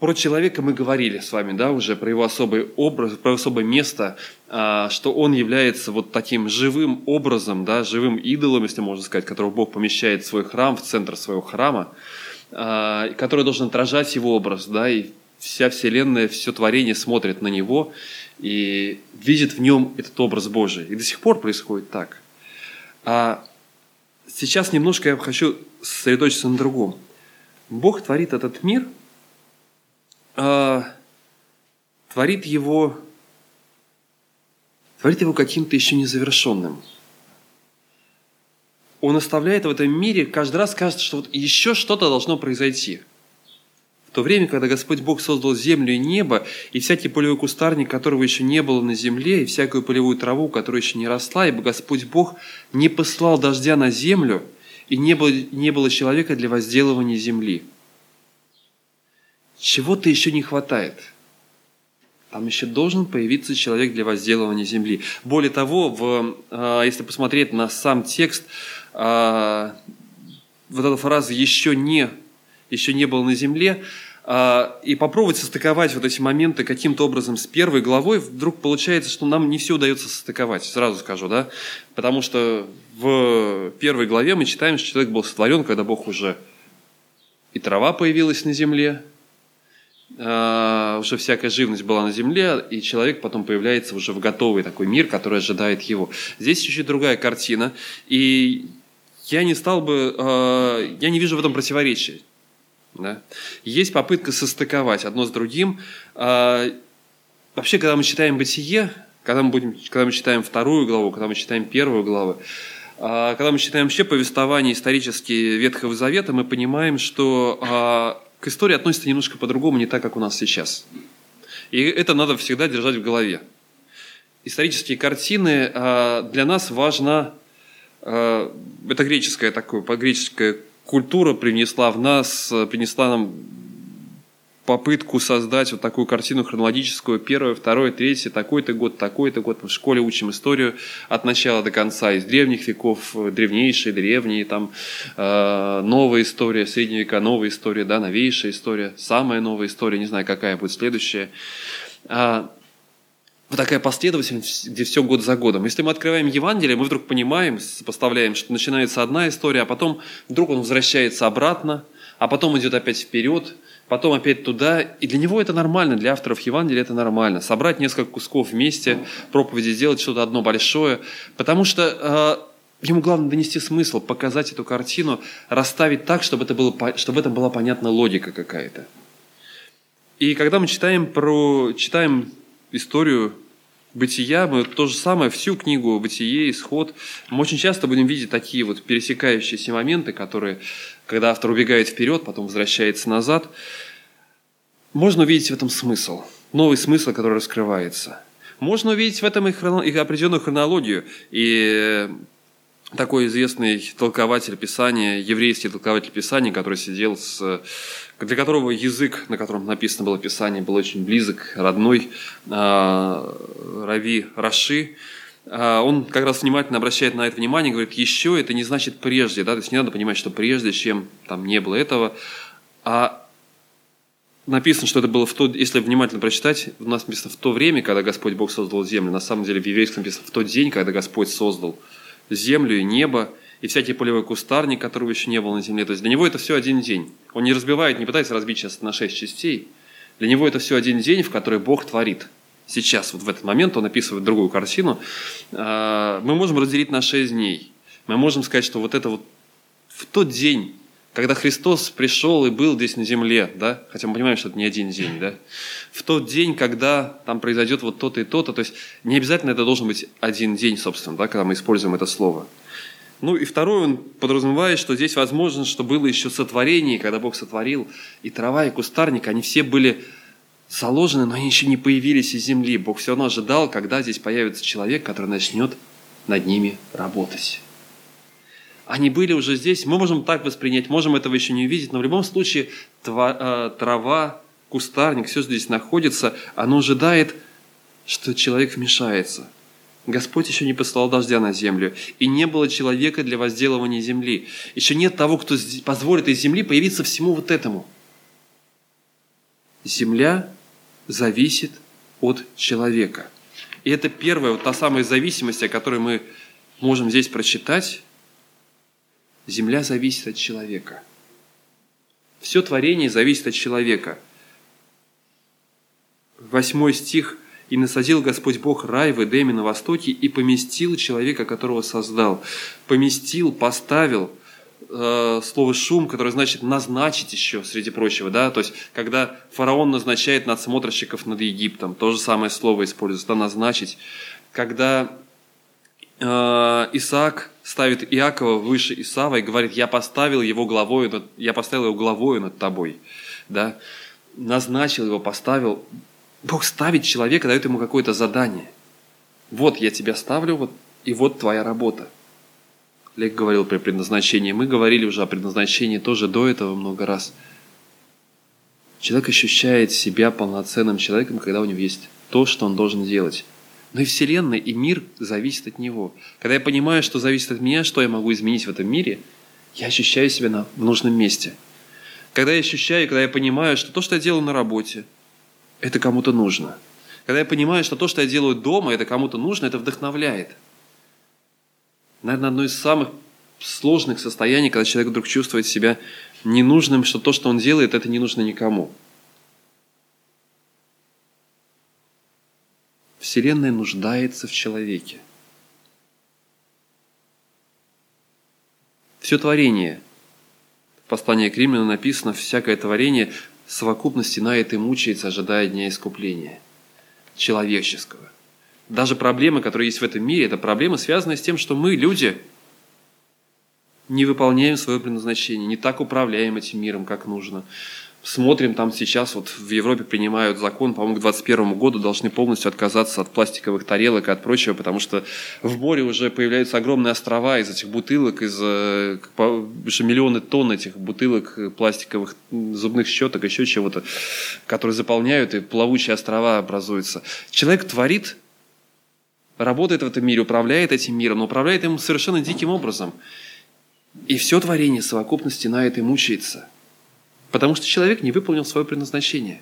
Про человека мы говорили с вами, да, уже про его особый образ, про особое место, а, что он является вот таким живым образом, да, живым идолом, если можно сказать, которого Бог помещает в свой храм, в центр своего храма, а, который должен отражать его образ, да, и вся вселенная, все творение смотрит на него и видит в нем этот образ Божий. И до сих пор происходит так. А сейчас немножко я хочу сосредоточиться на другом. Бог творит этот мир – э, творит его, творит его каким-то еще незавершенным. Он оставляет в этом мире, каждый раз кажется, что вот еще что-то должно произойти. В то время, когда Господь Бог создал землю и небо, и всякий полевой кустарник, которого еще не было на земле, и всякую полевую траву, которая еще не росла, ибо Господь Бог не послал дождя на землю, и не было, не было человека для возделывания земли – чего-то еще не хватает. Там еще должен появиться человек для возделывания земли. Более того, в, а, если посмотреть на сам текст, а, вот эта фраза «еще не, еще не был на земле», а, и попробовать состыковать вот эти моменты каким-то образом с первой главой, вдруг получается, что нам не все удается состыковать, сразу скажу, да, потому что в первой главе мы читаем, что человек был сотворен, когда Бог уже и трава появилась на земле, э, уже всякая живность была на земле, и человек потом появляется уже в готовый такой мир, который ожидает его. Здесь чуть-чуть другая картина, и я не стал бы, э, я не вижу в этом противоречия. Да? Есть попытка состыковать одно с другим. Э, вообще, когда мы читаем «Бытие», когда мы, будем, когда мы читаем вторую главу, когда мы читаем первую главу, а, когда мы читаем вообще повествования исторические Ветхого Завета, мы понимаем, что а, к истории относится немножко по-другому, не так, как у нас сейчас. И это надо всегда держать в голове. Исторические картины а, для нас важна, это греческая такая, греческая культура принесла в нас, принесла нам попытку создать вот такую картину хронологическую, первое, второе, третье, такой-то год, такой-то год. Мы в школе учим историю от начала до конца, из древних веков, древнейшие, древние, там, э, новая история, средние века, новая история, да, новейшая история, самая новая история, не знаю, какая будет следующая. А, вот такая последовательность, где все год за годом. Если мы открываем Евангелие, мы вдруг понимаем, сопоставляем, что начинается одна история, а потом вдруг он возвращается обратно, а потом идет опять вперед – потом опять туда. И для него это нормально, для авторов Евангелия это нормально. Собрать несколько кусков вместе, проповеди сделать что-то одно большое. Потому что э, ему главное донести смысл, показать эту картину, расставить так, чтобы, это было, чтобы в этом была понятна логика какая-то. И когда мы читаем, про, читаем историю бытия, мы то же самое, всю книгу «Бытие», «Исход», мы очень часто будем видеть такие вот пересекающиеся моменты, которые когда автор убегает вперед, потом возвращается назад, можно увидеть в этом смысл, новый смысл, который раскрывается. Можно увидеть в этом и, хроно, и определенную хронологию. И такой известный толкователь Писания, еврейский толкователь Писания, который сидел с для которого язык, на котором написано было Писание, был очень близок, родной, а, Рави Раши, он как раз внимательно обращает на это внимание, говорит, еще это не значит прежде, да, то есть не надо понимать, что прежде, чем там не было этого, а написано, что это было в то, если внимательно прочитать, у нас написано в то время, когда Господь Бог создал землю, на самом деле в еврейском написано в тот день, когда Господь создал землю и небо, и всякий полевой кустарник, которого еще не было на земле. То есть для него это все один день. Он не разбивает, не пытается разбить сейчас на шесть частей. Для него это все один день, в который Бог творит – сейчас, вот в этот момент он описывает другую картину, а, мы можем разделить на шесть дней. Мы можем сказать, что вот это вот в тот день, когда Христос пришел и был здесь на земле, да, хотя мы понимаем, что это не один день, да, в тот день, когда там произойдет вот то-то и то-то, то есть не обязательно это должен быть один день, собственно, да, когда мы используем это слово. Ну и второе, он подразумевает, что здесь возможно, что было еще сотворение, когда Бог сотворил, и трава, и кустарник, они все были заложены, но они еще не появились из земли. Бог все равно ожидал, когда здесь появится человек, который начнет над ними работать. Они были уже здесь, мы можем так воспринять, можем этого еще не увидеть, но в любом случае э, трава, кустарник, все здесь находится, оно ожидает, что человек вмешается. Господь еще не послал дождя на землю, и не было человека для возделывания земли. Еще нет того, кто позволит из земли появиться всему вот этому. Земля зависит от человека. И это первая, вот та самая зависимость, о которой мы можем здесь прочитать. Земля зависит от человека. Все творение зависит от человека. Восьмой стих «И насадил Господь Бог рай в Эдеме на востоке и поместил человека, которого создал». Поместил, поставил – э, слово «шум», которое значит «назначить» еще, среди прочего. Да? То есть, когда фараон назначает надсмотрщиков над Египтом, то же самое слово используется, да, «назначить». Когда э, Исаак ставит Иакова выше Исава и говорит, я поставил его главою, над, я поставил его главою над тобой, да, назначил его, поставил. Бог ставит человека, дает ему какое-то задание. Вот я тебя ставлю, вот, и вот твоя работа – Олег говорил про предназначение. Мы говорили уже о предназначении тоже до этого много раз. Человек ощущает себя полноценным человеком, когда у него есть то, что он должен делать. Но и Вселенная, и мир зависит от него. Когда я понимаю, что зависит от меня, что я могу изменить в этом мире, я ощущаю себя на, в нужном месте. Когда я ощущаю, когда я понимаю, что то, что я делаю на работе, это кому-то нужно. Когда я понимаю, что то, что я делаю дома, это кому-то нужно, это вдохновляет – наверное, одно из самых сложных состояний, когда человек вдруг чувствует себя ненужным, что то, что он делает, это не нужно никому. Вселенная нуждается в человеке. Все творение. В послании к Римлянам написано, всякое творение совокупно стенает и мучается, ожидая дня искупления человеческого – даже проблемы, которые есть в этом мире, это проблемы, связанные с тем, что мы, люди, не выполняем свое предназначение, не так управляем этим миром, как нужно смотрим, там сейчас вот в Европе принимают закон, по-моему, к 2021 году должны полностью отказаться от пластиковых тарелок и от прочего, потому что в море уже появляются огромные острова из этих бутылок, из уже миллионы тонн этих бутылок пластиковых зубных щеток, еще чего-то, которые заполняют, и плавучие острова образуются. Человек творит, работает в этом мире, управляет этим миром, но управляет им совершенно диким образом. И все творение совокупности на это и мучается – Потому что человек не выполнил свое предназначение.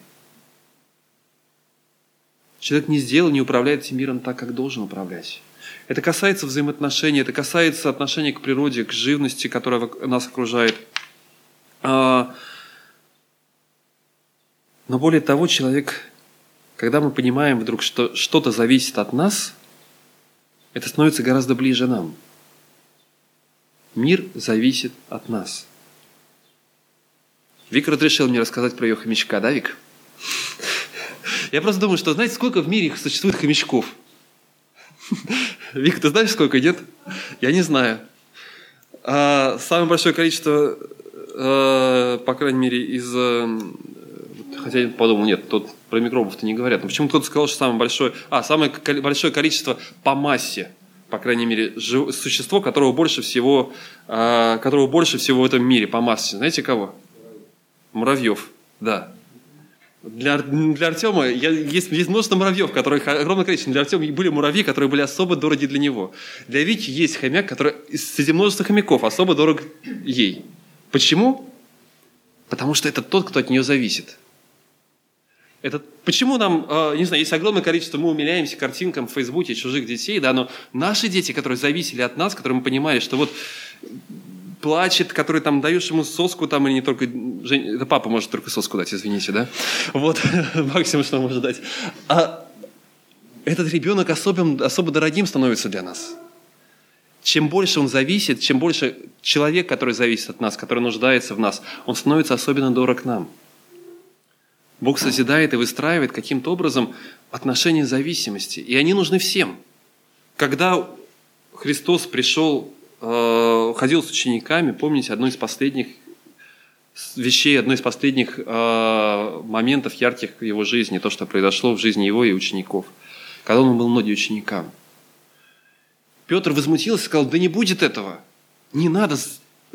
Человек не сделал, не управляет этим миром так, как должен управлять. Это касается взаимоотношений, это касается отношения к природе, к живности, которая нас окружает. А, но более того, человек, когда мы понимаем вдруг, что что-то зависит от нас, это становится гораздо ближе нам. Мир зависит от нас. Вик разрешил мне рассказать про ее хомячка, да, Вик? Я просто думаю, что знаете, сколько в мире существует хомячков? Вик, ты знаешь, сколько, нет? Я не знаю. А самое большое количество, э, по крайней мере, из... Э, хотя я подумал, нет, тут про микробов-то не говорят. Но почему кто-то сказал, что самое большое... А, самое большое количество по массе, по крайней мере, существо, которого больше всего, э, которого больше всего в этом мире по массе. Знаете кого? Муравьев, да. Для, для Артема я, есть, есть множество муравьев, которых огромное количество. Для Артема были муравьи, которые были особо дороги для него. Для Вики есть хомяк, который среди множества хомяков особо дорог ей. Почему? Потому что это тот, кто от нее зависит. Это, почему нам, э, не знаю, есть огромное количество, мы умиляемся картинкам в Фейсбуке чужих детей, да, но наши дети, которые зависели от нас, которые мы понимали, что вот плачет, который там даешь ему соску там или не только... Жень, это папа может только соску дать, извините, да? Вот максимум, что он может дать. А этот ребенок особым, особо дорогим становится для нас. Чем больше он зависит, чем больше человек, который зависит от нас, который нуждается в нас, он становится особенно дорог нам. Бог созидает и выстраивает каким-то образом отношения зависимости. И они нужны всем. Когда Христос пришел Э, ходил с учениками, помните, одно из последних вещей, одно из последних э, моментов ярких в его жизни, то, что произошло в жизни его и учеников, когда он был многие ученикам. Петр возмутился и сказал, да не будет этого, не надо,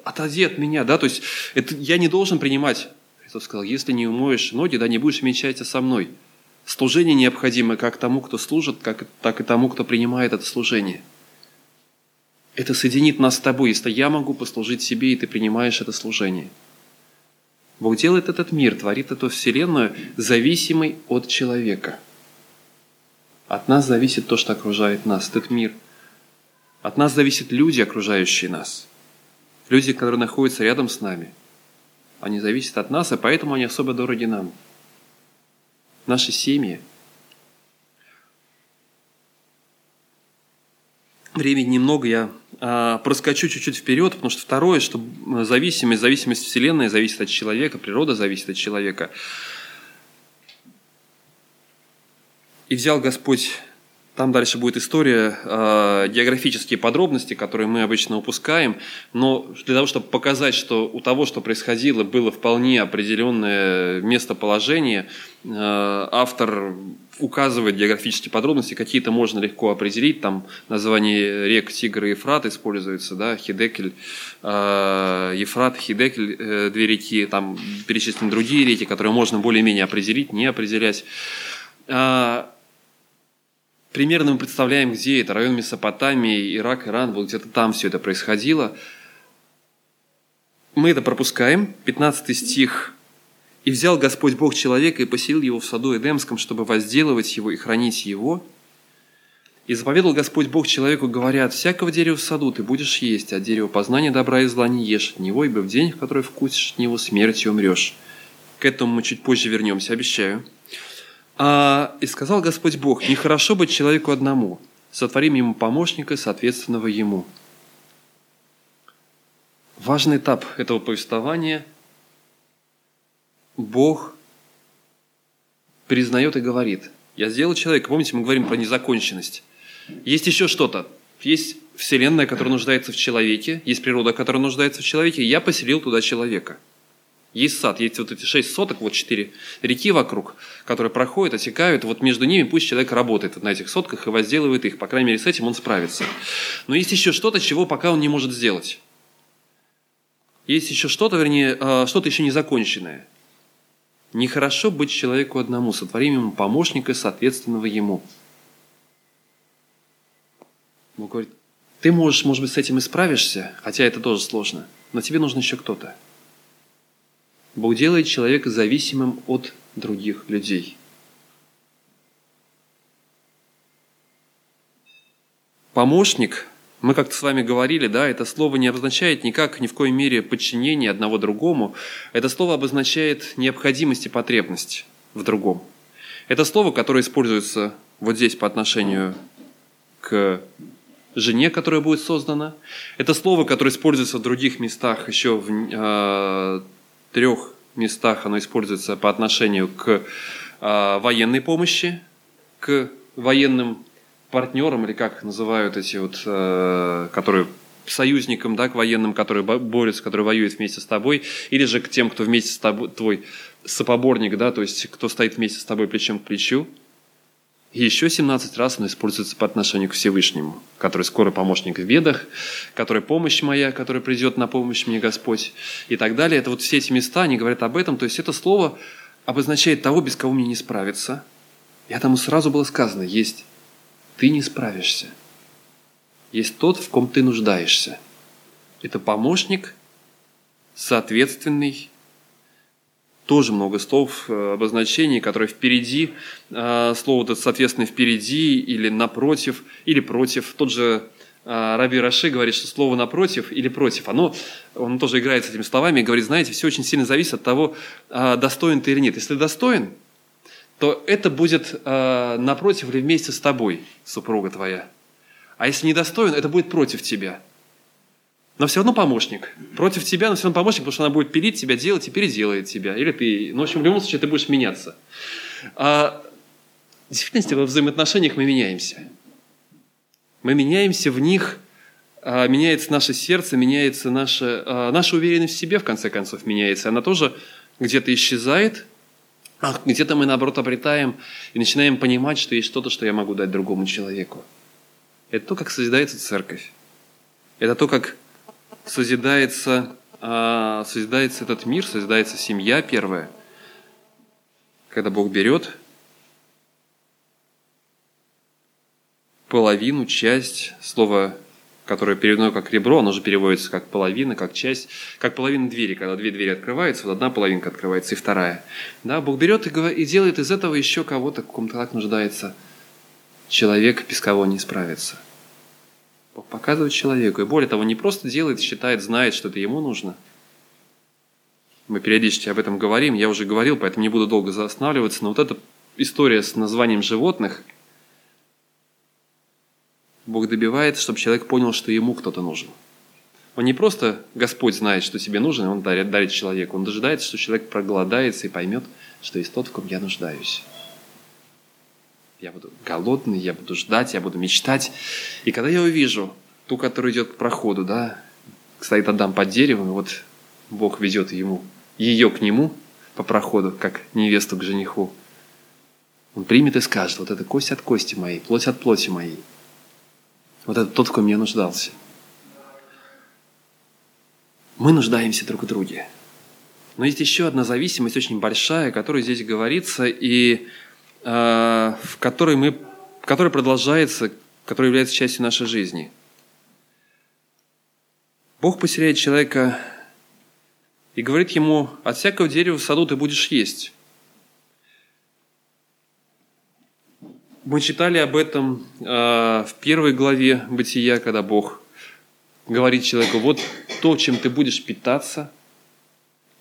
отойди от меня, да, то есть это, я не должен принимать. Христос сказал, если не умоешь ноги, да не будешь вмещаться со мной. Служение необходимо как тому, кто служит, как, так и тому, кто принимает это служение – это соединит нас с тобой, если я могу послужить себе, и ты принимаешь это служение. Бог делает этот мир, творит эту вселенную, зависимой от человека. От нас зависит то, что окружает нас, этот мир. От нас зависят люди, окружающие нас. Люди, которые находятся рядом с нами. Они зависят от нас, и поэтому они особо дороги нам. Наши семьи – Времени немного, я а, проскочу чуть-чуть вперед, потому что второе, что зависимость, зависимость Вселенной зависит от человека, природа зависит от человека. И взял Господь, там дальше будет история, э, географические подробности, которые мы обычно упускаем, но для того, чтобы показать, что у того, что происходило, было вполне определенное местоположение, э, автор указывает географические подробности, какие-то можно легко определить, там название рек Тигр и Ефрат используется, да, Хидекель, э, Ефрат, Хидекель, две реки, там перечислены другие реки, которые можно более-менее определить, не определять. Примерно мы представляем, где это, район Месопотамии, Ирак, Иран, вот где-то там все это происходило. Мы это пропускаем, 15 стих и взял Господь Бог человека и поселил его в саду Эдемском, чтобы возделывать его и хранить его. И заповедал Господь Бог человеку, говоря, от всякого дерева в саду ты будешь есть, а дерево познания добра и зла не ешь от него, ибо в день, в который вкусишь от него, смертью умрешь. К этому мы чуть позже вернемся, обещаю. А, и сказал Господь Бог, нехорошо быть человеку одному, сотворим ему помощника, соответственного ему. Важный этап этого повествования – Бог признает и говорит, я сделал человека, помните, мы говорим про незаконченность. Есть еще что-то, есть Вселенная, которая нуждается в человеке, есть природа, которая нуждается в человеке, и я поселил туда человека – есть сад, есть вот эти шесть соток, вот четыре реки вокруг, которые проходят, отекают. Вот между ними пусть человек работает на этих сотках и возделывает их. По крайней мере, с этим он справится. Но есть еще что-то, чего пока он не может сделать. Есть еще что-то, вернее, а, что-то еще незаконченное. Нехорошо быть человеку одному, сотворим ему помощника, соответственного ему. Бог говорит, ты можешь, может быть, с этим и справишься, хотя это тоже сложно, но тебе нужен еще кто-то. Бог делает человека зависимым от других людей. Помощник, мы как-то с вами говорили, да, это слово не обозначает никак, ни в коей мере подчинение одного другому. Это слово обозначает необходимость и потребность в другом. Это слово, которое используется вот здесь по отношению к жене, которая будет создана. Это слово, которое используется в других местах еще в э, трех местах оно используется по отношению к э, военной помощи, к военным партнерам, или как называют эти вот, э, которые союзникам, да, к военным, которые борются, которые воюют вместе с тобой, или же к тем, кто вместе с тобой, твой сопоборник, да, то есть кто стоит вместе с тобой плечом к плечу. И еще 17 раз оно используется по отношению к Всевышнему, который скорый помощник в бедах, который помощь моя, который придет на помощь мне Господь и так далее. Это вот все эти места, они говорят об этом. То есть это слово обозначает того, без кого мне не справиться. И этому сразу было сказано, есть ты не справишься. Есть тот, в ком ты нуждаешься. Это помощник, соответственный тоже много слов, э, обозначений, которые впереди, э, слово соответственно, впереди или напротив, или против. Тот же э, Раби Раши говорит, что слово напротив или против, оно, он тоже играет с этими словами и говорит, знаете, все очень сильно зависит от того, достоин ты или нет. Если достоин, то это будет напротив или вместе с тобой, супруга твоя. А если недостоин, это будет против тебя – но все равно помощник. Против тебя, но все равно помощник, потому что она будет пилить тебя, делать и переделает тебя. Или ты, ну, в общем, в любом случае ты будешь меняться. А в действительности во взаимоотношениях мы меняемся. Мы меняемся в них, а, меняется наше сердце, меняется наша, наша уверенность в себе, в конце концов, меняется. Она тоже где-то исчезает, а где-то мы, наоборот, обретаем и начинаем понимать, что есть что-то, что я могу дать другому человеку. Это то, как созидается церковь. Это то, как созидается, а, созидается этот мир, созидается семья первая, когда Бог берет половину, часть, слово, которое переведено как ребро, оно же переводится как половина, как часть, как половина двери, когда две двери открываются, вот одна половинка открывается и вторая. Да, Бог берет и, делает из этого еще кого-то, в ком-то так нуждается человек, без кого не справится – показывает человеку. И более того, не просто делает, считает, знает, что это ему нужно. Мы периодически об этом говорим. Я уже говорил, поэтому не буду долго останавливаться. Но вот эта история с названием животных, Бог добивает, чтобы человек понял, что ему кто-то нужен. Он не просто Господь знает, что тебе нужно, и Он дарит, дарит человеку. Он дожидается, что человек проголодается и поймет, что есть тот, в ком я нуждаюсь я буду голодный, я буду ждать, я буду мечтать. И когда я увижу ту, которая идет к проходу, да, стоит Адам под деревом, и вот Бог ведет ему, ее к нему по проходу, как невесту к жениху, он примет и скажет, вот это кость от кости моей, плоть от плоти моей. Вот это тот, в ком я нуждался. Мы нуждаемся друг в друге. Но есть еще одна зависимость очень большая, о которой здесь говорится, и в которой мы, который продолжается, который является частью нашей жизни. Бог поселяет человека и говорит ему, от всякого дерева в саду ты будешь есть. Мы читали об этом э, в первой главе Бытия, когда Бог говорит человеку, вот то, чем ты будешь питаться,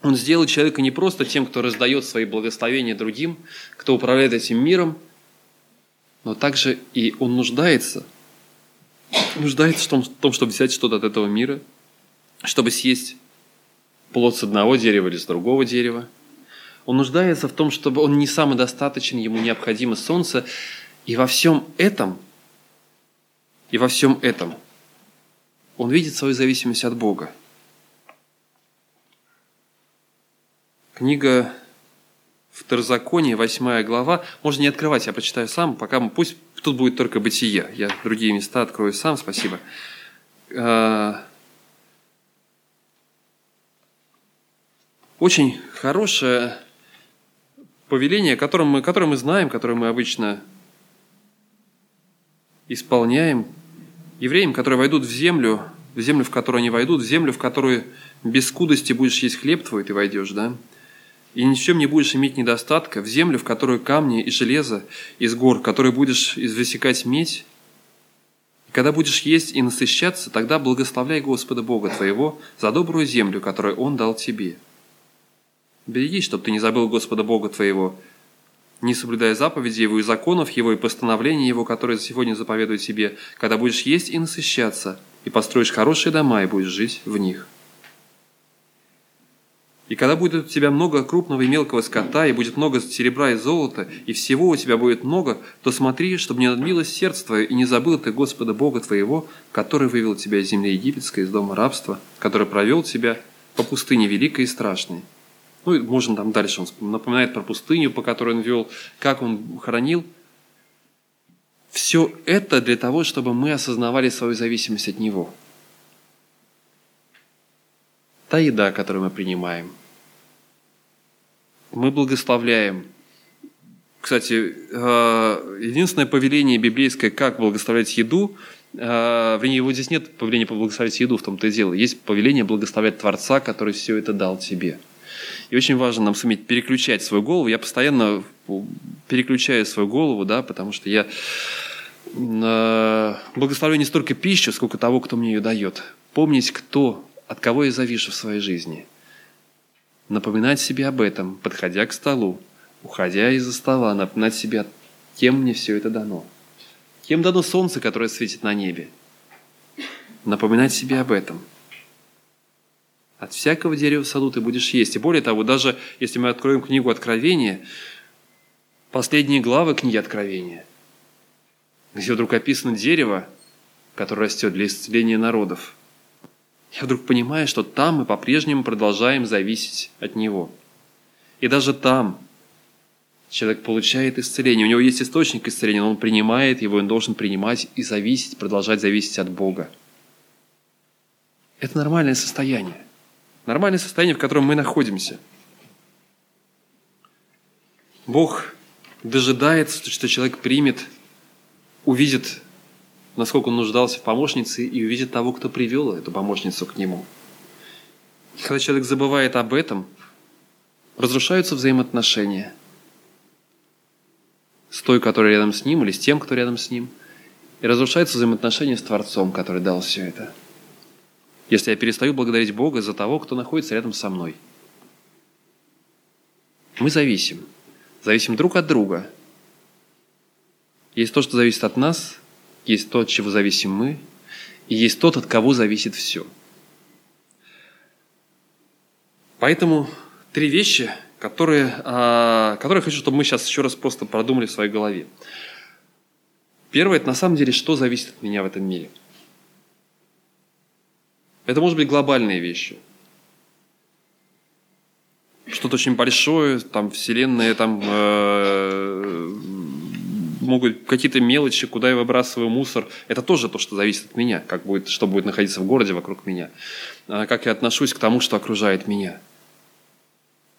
Он сделал человека не просто тем, кто раздает свои благословения другим, кто управляет этим миром, но также и он нуждается. Нуждается в том, в том чтобы взять что-то от этого мира, чтобы съесть плод с одного дерева или с другого дерева. Он нуждается в том, чтобы он не самодостаточен, ему необходимо солнце. И во всем этом, и во всем этом он видит свою зависимость от Бога. Книга Второзаконие, 8 глава. Можно не открывать, я прочитаю сам, пока пусть тут будет только бытие. Я другие места открою сам, спасибо. А, очень хорошее повеление, которое мы, которое мы знаем, которое мы обычно исполняем. Евреям, которые войдут в землю, в землю, в которую они войдут, в землю, в которую без скудости будешь есть хлеб твой, ты войдешь, да? И ни в чем не будешь иметь недостатка, в землю, в которую камни и железо из гор, в которой будешь извысекать медь, и когда будешь есть и насыщаться, тогда благословляй Господа Бога твоего за добрую землю, которую Он дал тебе. Берегись, чтобы ты не забыл Господа Бога твоего, не соблюдая заповеди Его и законов Его и постановлений Его, которые сегодня заповедуют тебе, когда будешь есть и насыщаться, и построишь хорошие дома и будешь жить в них. И когда будет у тебя много крупного и мелкого скота, и будет много серебра и золота, и всего у тебя будет много, то смотри, чтобы не надмилось сердце твое, и не забыл ты Господа Бога твоего, который вывел тебя из земли египетской, из дома рабства, который провел тебя по пустыне великой и страшной. Ну и можно там дальше, он напоминает про пустыню, по которой он вел, как он хранил. Все это для того, чтобы мы осознавали свою зависимость от Него. Та еда, которую мы принимаем – мы благословляем. Кстати, э, единственное повеление библейское, как благословлять еду, э, вернее, его здесь нет повеления благословлять еду, в том-то и дело. Есть повеление благословлять Творца, который все это дал тебе. И очень важно нам суметь переключать свою голову. Я постоянно переключаю свою голову, да, потому что я э, благословляю не столько пищу, сколько того, кто мне ее дает. Помнить, кто, от кого я завишу в своей жизни – напоминать себе об этом, подходя к столу, уходя из-за стола, напоминать себе, кем мне все это дано. Кем дано солнце, которое светит на небе. Напоминать себе об этом. От всякого дерева в саду ты будешь есть. И более того, даже если мы откроем книгу Откровения, последние главы книги Откровения, где вдруг описано дерево, которое растет для исцеления народов – я вдруг понимаю, что там мы по-прежнему продолжаем зависеть от Него. И даже там человек получает исцеление. У него есть источник исцеления, но он принимает его, он должен принимать и зависеть, продолжать зависеть от Бога. Это нормальное состояние. Нормальное состояние, в котором мы находимся. Бог дожидается, что человек примет, увидит насколько он нуждался в помощнице и увидит того, кто привел эту помощницу к нему. Когда человек забывает об этом, разрушаются взаимоотношения с той, которая рядом с ним, или с тем, кто рядом с ним, и разрушаются взаимоотношения с Творцом, который дал все это. Если я перестаю благодарить Бога за того, кто находится рядом со мной. Мы зависим. Зависим друг от друга. Есть то, что зависит от нас, есть то, от чего зависим мы, и есть тот, от кого зависит все. Поэтому три вещи, которые, а, которые хочу, чтобы мы сейчас еще раз просто продумали в своей голове. Первое – это на самом деле, что зависит от меня в этом мире. Это может быть глобальные вещи. Что-то очень большое, там Вселенная, там э, могут какие-то мелочи, куда я выбрасываю мусор. Это тоже то, что зависит от меня, как будет, что будет находиться в городе вокруг меня. А как я отношусь к тому, что окружает меня.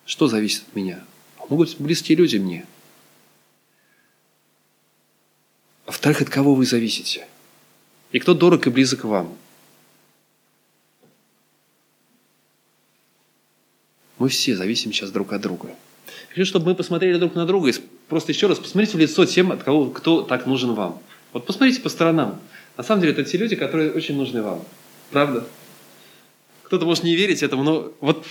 Что зависит от меня? Могут близкие люди мне. А во-вторых, от кого вы зависите? И кто дорог и близок вам? Мы все зависим сейчас друг от друга. Хочу, чтобы мы посмотрели друг на друга и просто еще раз посмотрите в лицо тем, от кого, кто так нужен вам. Вот посмотрите по сторонам. На самом деле это те люди, которые очень нужны вам. Правда? Кто-то может не верить этому, но вот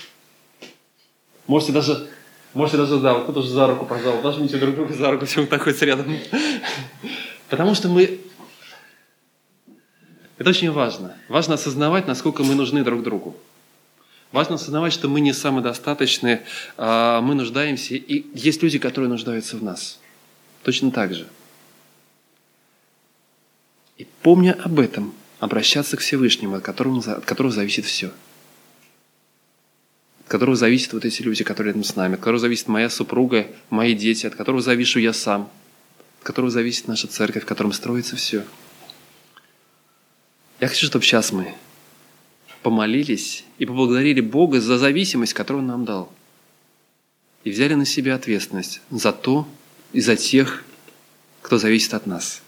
Можете даже, можете даже, да, вот тоже за руку, пожалуйста, нажмите друг друга за руку, все так находится рядом. Потому что мы... Это очень важно. Важно осознавать, насколько мы нужны друг другу. Важно осознавать, что мы не самодостаточны, а мы нуждаемся, и есть люди, которые нуждаются в нас. Точно так же. И помня об этом, обращаться к Всевышнему, от которого, от которого зависит все. От которого зависят вот эти люди, которые рядом с нами, от которого зависит моя супруга, мои дети, от которого завишу я сам, от которого зависит наша церковь, в котором строится все. Я хочу, чтобы сейчас мы помолились и поблагодарили Бога за зависимость, которую Он нам дал. И взяли на себя ответственность за то и за тех, кто зависит от нас.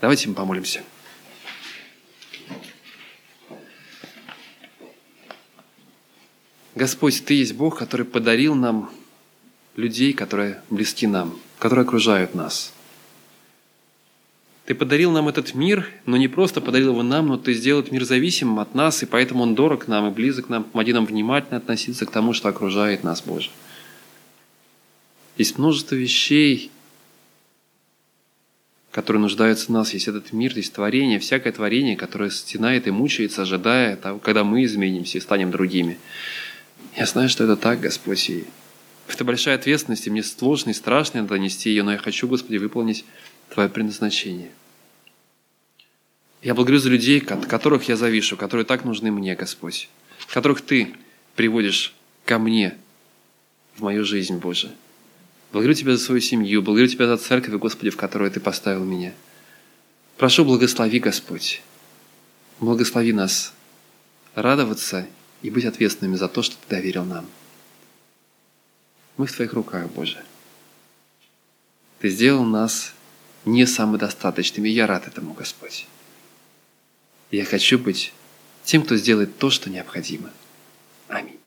Давайте мы помолимся. Господь, Ты есть Бог, который подарил нам людей, которые близки нам, которые окружают нас. Ты подарил нам этот мир, но не просто подарил его нам, но Ты сделал этот мир зависимым от нас, и поэтому он дорог нам и близок нам. Помоги нам внимательно относиться к тому, что окружает нас, Боже. Есть множество вещей, которые нуждаются в нас. Есть этот мир, есть творение, всякое творение, которое стенает и мучается, ожидая того, когда мы изменимся и станем другими. Я знаю, что это так, Господь, и это большая ответственность, и мне сложно и страшно донести ее, но я хочу, Господи, выполнить Твое предназначение. Я благодарю за людей, от которых я завишу, которые так нужны мне, Господь, которых Ты приводишь ко мне в мою жизнь, Боже. Благодарю Тебя за свою семью, благодарю Тебя за церковь, Господи, в которую Ты поставил меня. Прошу, благослови, Господь. Благослови нас радоваться и быть ответственными за то, что Ты доверил нам. Мы в Твоих руках, Боже. Ты сделал нас не самодостаточными, я рад этому, Господь. Я хочу быть тем, кто сделает то, что необходимо. Аминь.